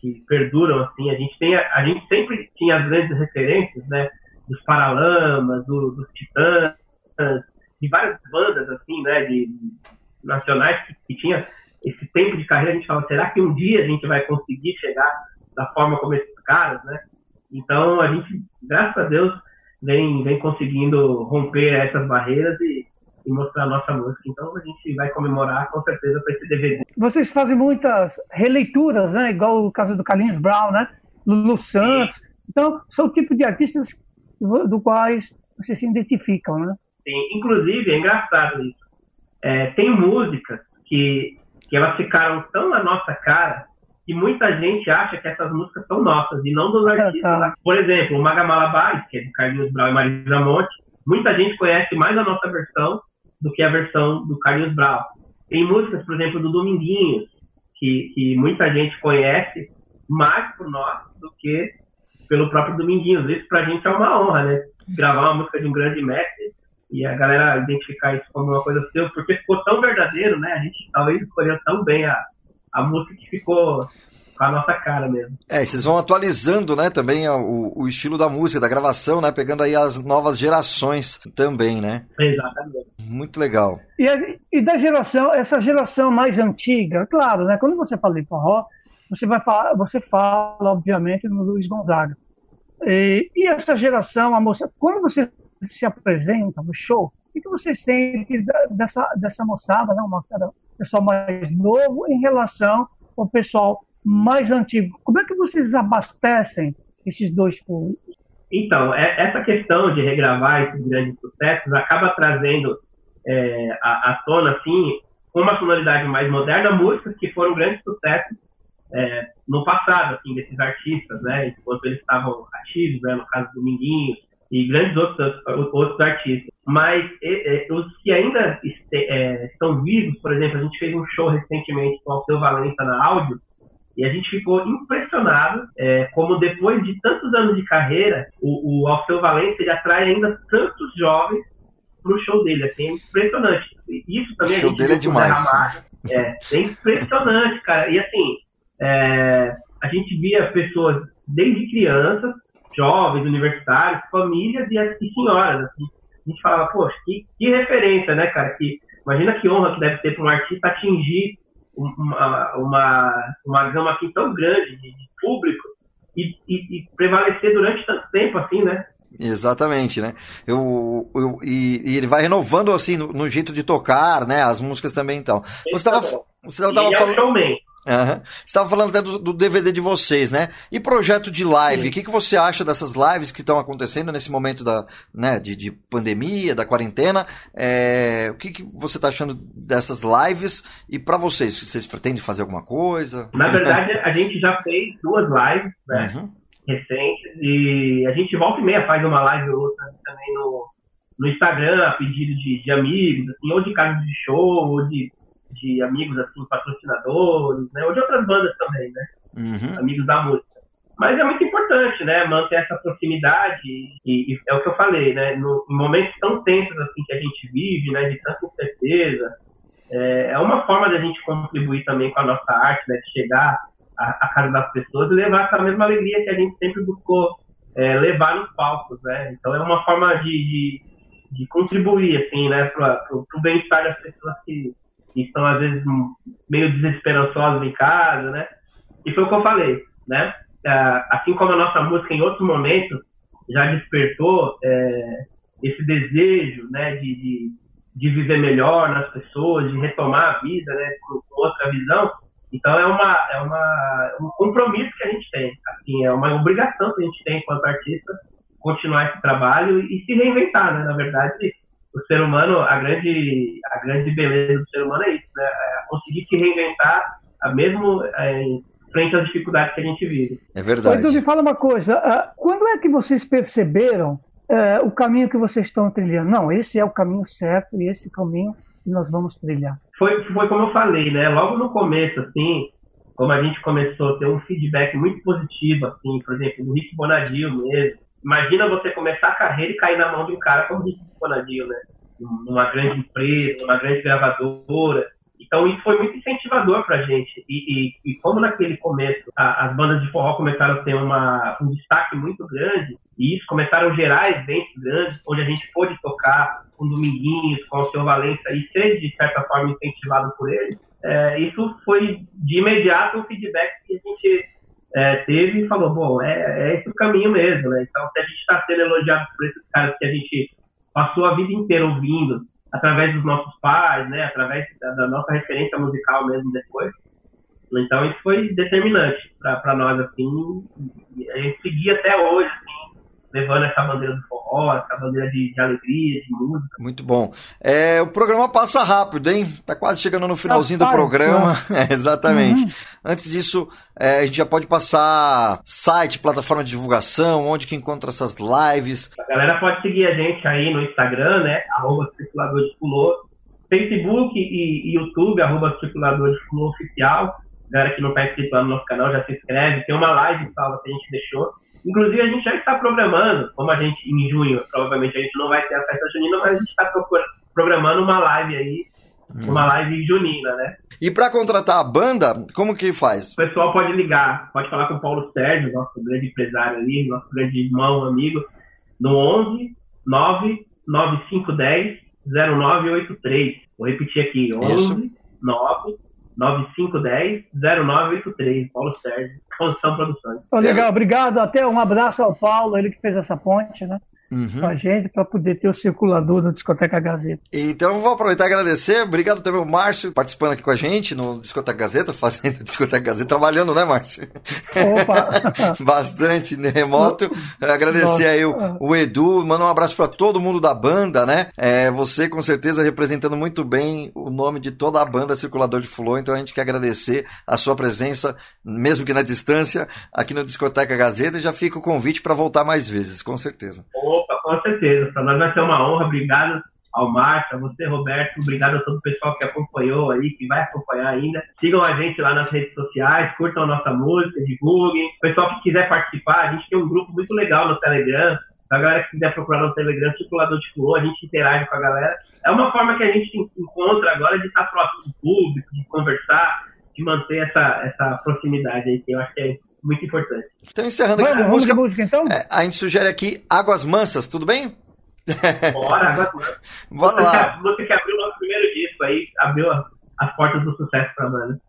Speaker 2: que perduram, assim. A gente, tem, a, a gente sempre tinha as grandes referências, né? Dos Paralamas, do, dos Titãs, de várias bandas, assim, né, de, nacionais que, que tinha esse tempo de carreira, a gente fala, será que um dia a gente vai conseguir chegar da forma como esses caras, né? Então, a gente, graças a Deus, vem, vem conseguindo romper essas barreiras e, e mostrar a nossa música. Então, a gente vai comemorar, com certeza, para esse DVD.
Speaker 8: Vocês fazem muitas releituras, né? Igual o caso do Carlinhos Brown, né? Lulu Santos. Então, são o tipo de artistas do quais vocês se identificam, né?
Speaker 2: Sim, inclusive, é engraçado isso. É, tem músicas que, que elas ficaram tão na nossa cara que muita gente acha que essas músicas são nossas e não dos artistas. Por exemplo, o Magamalabares, que é de Carlinhos Brau e Marisa Monte, muita gente conhece mais a nossa versão do que a versão do Carlinhos Brau. Tem músicas, por exemplo, do Dominguinhos, que, que muita gente conhece mais por nós do que pelo próprio Dominguinhos. Isso pra gente é uma honra, né? Gravar uma música de um grande mestre e a galera identificar isso como uma coisa seu, porque ficou tão verdadeiro, né? A gente talvez escolheu tão bem a, a música que ficou com a nossa cara mesmo.
Speaker 3: É, vocês vão atualizando, né, também o, o estilo da música, da gravação, né, pegando aí as novas gerações também, né?
Speaker 2: Exatamente.
Speaker 3: Muito legal.
Speaker 8: E, e da geração, essa geração mais antiga, claro, né, quando você fala de forró, você vai falar, você fala, obviamente, no Luiz Gonzaga. E, e essa geração, a moça, quando você se apresenta no show, o que você sente dessa, dessa moçada, né, uma moçada, pessoal mais novo em relação ao pessoal mais antigo? Como é que vocês abastecem esses dois públicos?
Speaker 2: Então, é, essa questão de regravar esses grandes sucessos acaba trazendo é, à, à tona, assim, uma sonoridade mais moderna, músicas que foram grandes sucessos é, no passado, assim, desses artistas, né, enquanto eles estavam ativos, né, no caso do Minguinho, e grandes outros, outros artistas. Mas é, é, os que ainda este, é, estão vivos, por exemplo, a gente fez um show recentemente com o Alceu Valença na áudio, e a gente ficou impressionado é, como depois de tantos anos de carreira, o, o Alceu Valença ele atrai ainda tantos jovens pro show dele, assim, é impressionante. Isso também
Speaker 3: o show dele é demais.
Speaker 2: É, é impressionante, cara. E assim, é, a gente via pessoas desde crianças, jovens, universitários, famílias e, e senhoras. Assim. A gente falava, poxa, que, que referência, né, cara? Que, imagina que honra que deve ter para um artista atingir uma, uma, uma gama aqui tão grande de, de público e, e, e, prevalecer durante tanto tempo assim, né?
Speaker 3: Exatamente, né? Eu, eu e, e, ele vai renovando assim no, no, jeito de tocar, né? As músicas também então. Você estava você tava
Speaker 2: é
Speaker 3: falando.
Speaker 2: É
Speaker 3: Uhum. Você estava falando até do, do, DVD de vocês, né? E projeto de live, o que, que você acha dessas lives que estão acontecendo nesse momento da, né, de, de pandemia, da quarentena? É, o que, que você está achando dessas lives? E para vocês, vocês pretendem fazer alguma coisa?
Speaker 2: Na verdade, a gente já fez duas lives, né? Uhum. Recentes, e a gente volta e meia faz uma live ou outra também no, no Instagram, a pedido de, de amigos, assim, ou de casa de show, ou de de amigos, assim, patrocinadores, né? Ou de outras bandas também, né? Uhum. Amigos da música. Mas é muito importante, né? Manter essa proximidade e, e é o que eu falei, né? No, em momentos tão tensos assim que a gente vive, né? De tanta incerteza, é, é uma forma da gente contribuir também com a nossa arte, né? De chegar à, casa das pessoas e levar essa mesma alegria que a gente sempre buscou é, levar nos palcos, né? Então é uma forma de, de, de contribuir, assim, né? Para o bem-estar das pessoas que que estão às vezes meio desesperançosos em casa, né? E foi o que eu falei, né? É, assim como a nossa música em outros momentos já despertou é, esse desejo, né, de, de, de, viver melhor nas pessoas, de retomar a vida, né, com, com outra visão. Então é uma é uma um compromisso que a gente tem, assim, é uma obrigação que a gente tem enquanto artista continuar esse trabalho e se reinventar, né? Na verdade, o ser humano, a grande, a grande beleza do ser humano é isso, né? É conseguir se reinventar, mesmo é, frente às dificuldades que a gente vive.
Speaker 3: É verdade.
Speaker 8: Então, me fala uma coisa, uh, quando é que vocês perceberam uh, o caminho que vocês estão trilhando? Não, esse é o caminho certo e esse caminho que nós vamos trilhar.
Speaker 2: Foi, foi como eu falei, né? Logo no começo, assim, como a gente começou a ter um feedback muito positivo, assim, por exemplo, do Rick Bonadio mesmo, Imagina você começar a carreira e cair na mão de um cara como Rick Bonadil, né? Numa grande empresa, numa grande gravadora. Então isso foi muito incentivador pra gente. E, e, e como naquele começo a, as bandas de forró começaram a ter uma, um destaque muito grande, e isso começaram a gerar eventos grandes, onde a gente pôde tocar com Dominguinhos, com o seu Valença e ser de certa forma incentivado por ele, é, isso foi de imediato um feedback que a gente é, teve e falou, bom, é, é esse o caminho mesmo, né? Então, se a gente está sendo elogiado por esses caras que a gente passou a vida inteira ouvindo, através dos nossos pais, né? Através da, da nossa referência musical mesmo depois. Então, isso foi determinante para nós, assim, a gente seguir até hoje, assim, levando essa bandeira do forró, essa bandeira de, de alegria, de música.
Speaker 3: Muito bom. É, o programa passa rápido, hein? Tá quase chegando no finalzinho tá do programa. É, exatamente. Uhum. Antes disso, é, a gente já pode passar site, plataforma de divulgação, onde que encontra essas lives.
Speaker 2: A galera pode seguir a gente aí no Instagram, né? Arroba Circulador de. Facebook e, e YouTube, arroba Circulador de Oficial. Galera que não está inscrito lá no nosso canal, já se inscreve. Tem uma live salva que a gente deixou Inclusive, a gente já está programando, como a gente, em junho, provavelmente a gente não vai ter a festa junina, mas a gente está programando uma live aí, hum. uma live junina, né?
Speaker 3: E para contratar a banda, como que faz?
Speaker 2: O pessoal pode ligar, pode falar com o Paulo Sérgio, nosso grande empresário ali, nosso grande irmão, amigo, no 11 9 9510 0983. Vou repetir aqui, 11 Isso. 9 9510 0983. Paulo Sérgio. Condição Produções. Oh,
Speaker 8: legal, obrigado. Até um abraço ao Paulo, ele que fez essa ponte, né? Uhum. com a gente para poder ter o circulador da Discoteca Gazeta.
Speaker 3: Então vou aproveitar e agradecer. Obrigado também ao Márcio participando aqui com a gente no Discoteca Gazeta, fazendo Discoteca Gazeta, trabalhando, né, Márcio? Opa! Bastante né, remoto. Agradecer Nossa. aí o, o, Edu, mandar um abraço para todo mundo da banda, né? É, você com certeza representando muito bem o nome de toda a banda Circulador de Fulô, então a gente quer agradecer a sua presença, mesmo que na distância, aqui no Discoteca Gazeta e já fica o convite para voltar mais vezes, com certeza.
Speaker 2: Opa! Com certeza. Para nós vai ser uma honra. Obrigado ao Márcio, a você, Roberto. Obrigado a todo o pessoal que acompanhou aí, que vai acompanhar ainda. Sigam a gente lá nas redes sociais, curtam a nossa música, divulguem. O pessoal que quiser participar, a gente tem um grupo muito legal no Telegram. A galera que quiser procurar no Telegram, circulador de flor, a gente interage com a galera. É uma forma que a gente encontra agora de estar próximo do público, de conversar, de manter essa, essa proximidade aí, que eu acho que é muito importante.
Speaker 3: Então, encerrando aqui com música, música então? É, a gente sugere aqui Águas Mansas, tudo bem?
Speaker 2: Bora, Águas Mansas.
Speaker 3: Bora
Speaker 2: você
Speaker 3: lá.
Speaker 2: Que, você que abriu o nosso primeiro disco aí, abriu as portas do sucesso pra banda.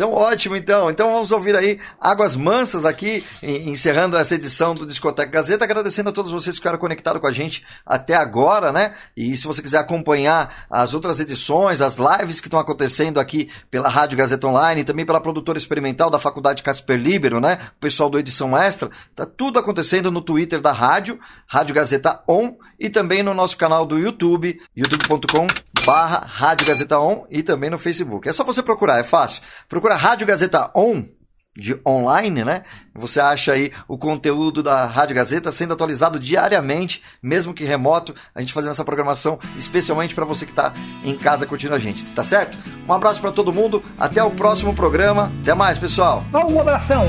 Speaker 3: Então, ótimo, então. Então vamos ouvir aí Águas Mansas aqui, encerrando essa edição do Discoteca Gazeta, agradecendo a todos vocês que ficaram conectados com a gente até agora, né? E se você quiser acompanhar as outras edições, as lives que estão acontecendo aqui pela Rádio Gazeta Online, também pela produtora experimental da Faculdade Casper Libero, né? O pessoal do Edição Extra, tá tudo acontecendo no Twitter da rádio, Rádio Gazeta On, e também no nosso canal do YouTube, youtube.com barra Rádio Gazeta On e também no Facebook. É só você procurar, é fácil. Procura Rádio Gazeta On, de online, né? Você acha aí o conteúdo da Rádio Gazeta sendo atualizado diariamente, mesmo que remoto, a gente fazendo essa programação especialmente para você que está em casa curtindo a gente, tá certo? Um abraço para todo mundo, até o próximo programa. Até mais, pessoal.
Speaker 8: Um abração.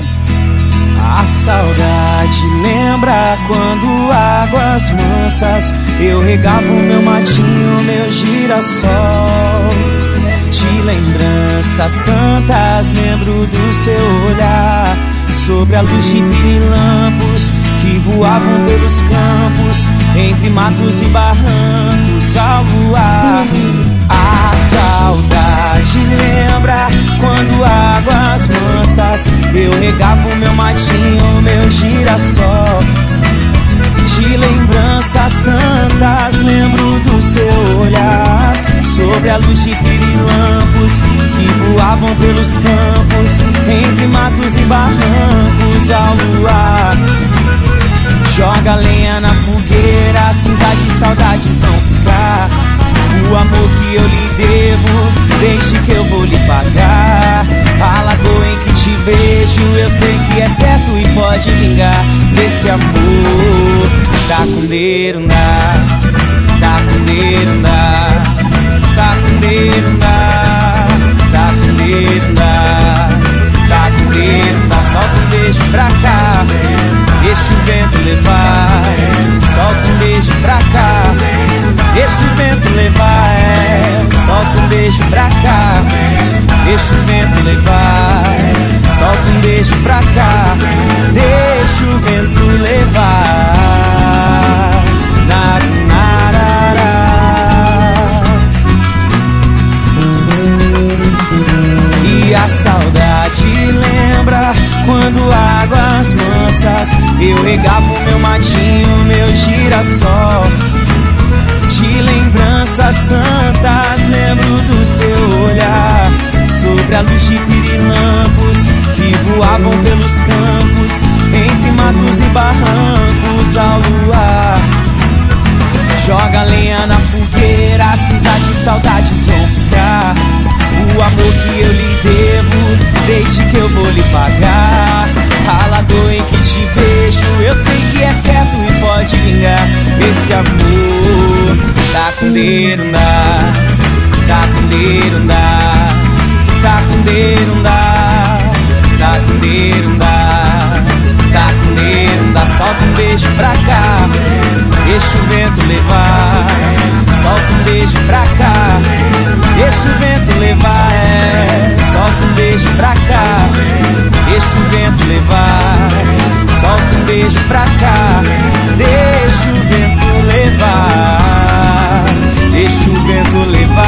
Speaker 11: A saudade lembra quando águas mansas eu regava o meu matinho, meu girassol. Lembranças tantas lembro do seu olhar sobre a luz de pirilampos que voavam pelos campos entre matos e barrancos ao luar. A saudade lembra quando águas mansas eu regava o meu matinho, meu girassol. De lembranças tantas lembro do seu olhar sobre a luz de pirilampos que voavam pelos campos entre matos e barrancos ao luar. Joga lenha na fogueira, cinza de saudades vão ficar. O amor que eu lhe devo, deixe que eu vou lhe pagar. A lagoa em que te vejo, eu sei que é certo e pode vingar. Desse amor, tá com dedo, tá com dedo, Deixa o vento levar, solta um beijo pra cá. Deixa o vento levar, é. solta um beijo pra cá. Deixa o vento levar, solta um beijo pra cá. Deixa o vento levar. A saudade lembra quando águas mansas eu regava o meu matinho, meu girassol. De lembranças tantas lembro do seu olhar sobre a luz de pirilampos que voavam pelos campos entre matos e barrancos ao luar. Joga lenha na fogueira, cinza de saudades vão ficar. O amor que eu lhe dá, tá com dedo, dá. Solta um beijo pra cá, deixa o vento levar. Solta um beijo pra cá, deixa o vento levar. É. Solta um beijo pra cá, deixa o vento levar. Solta um beijo pra cá, deixa o vento levar. Levar.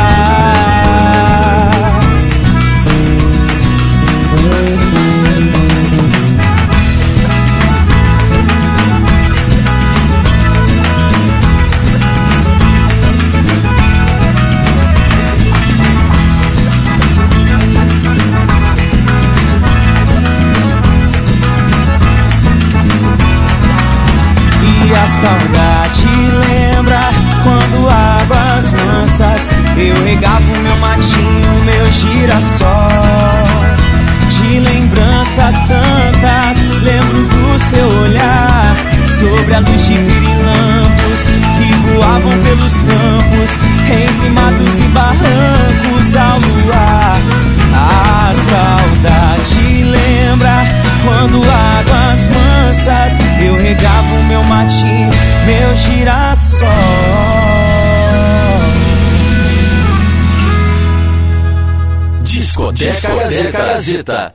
Speaker 1: Gazeta.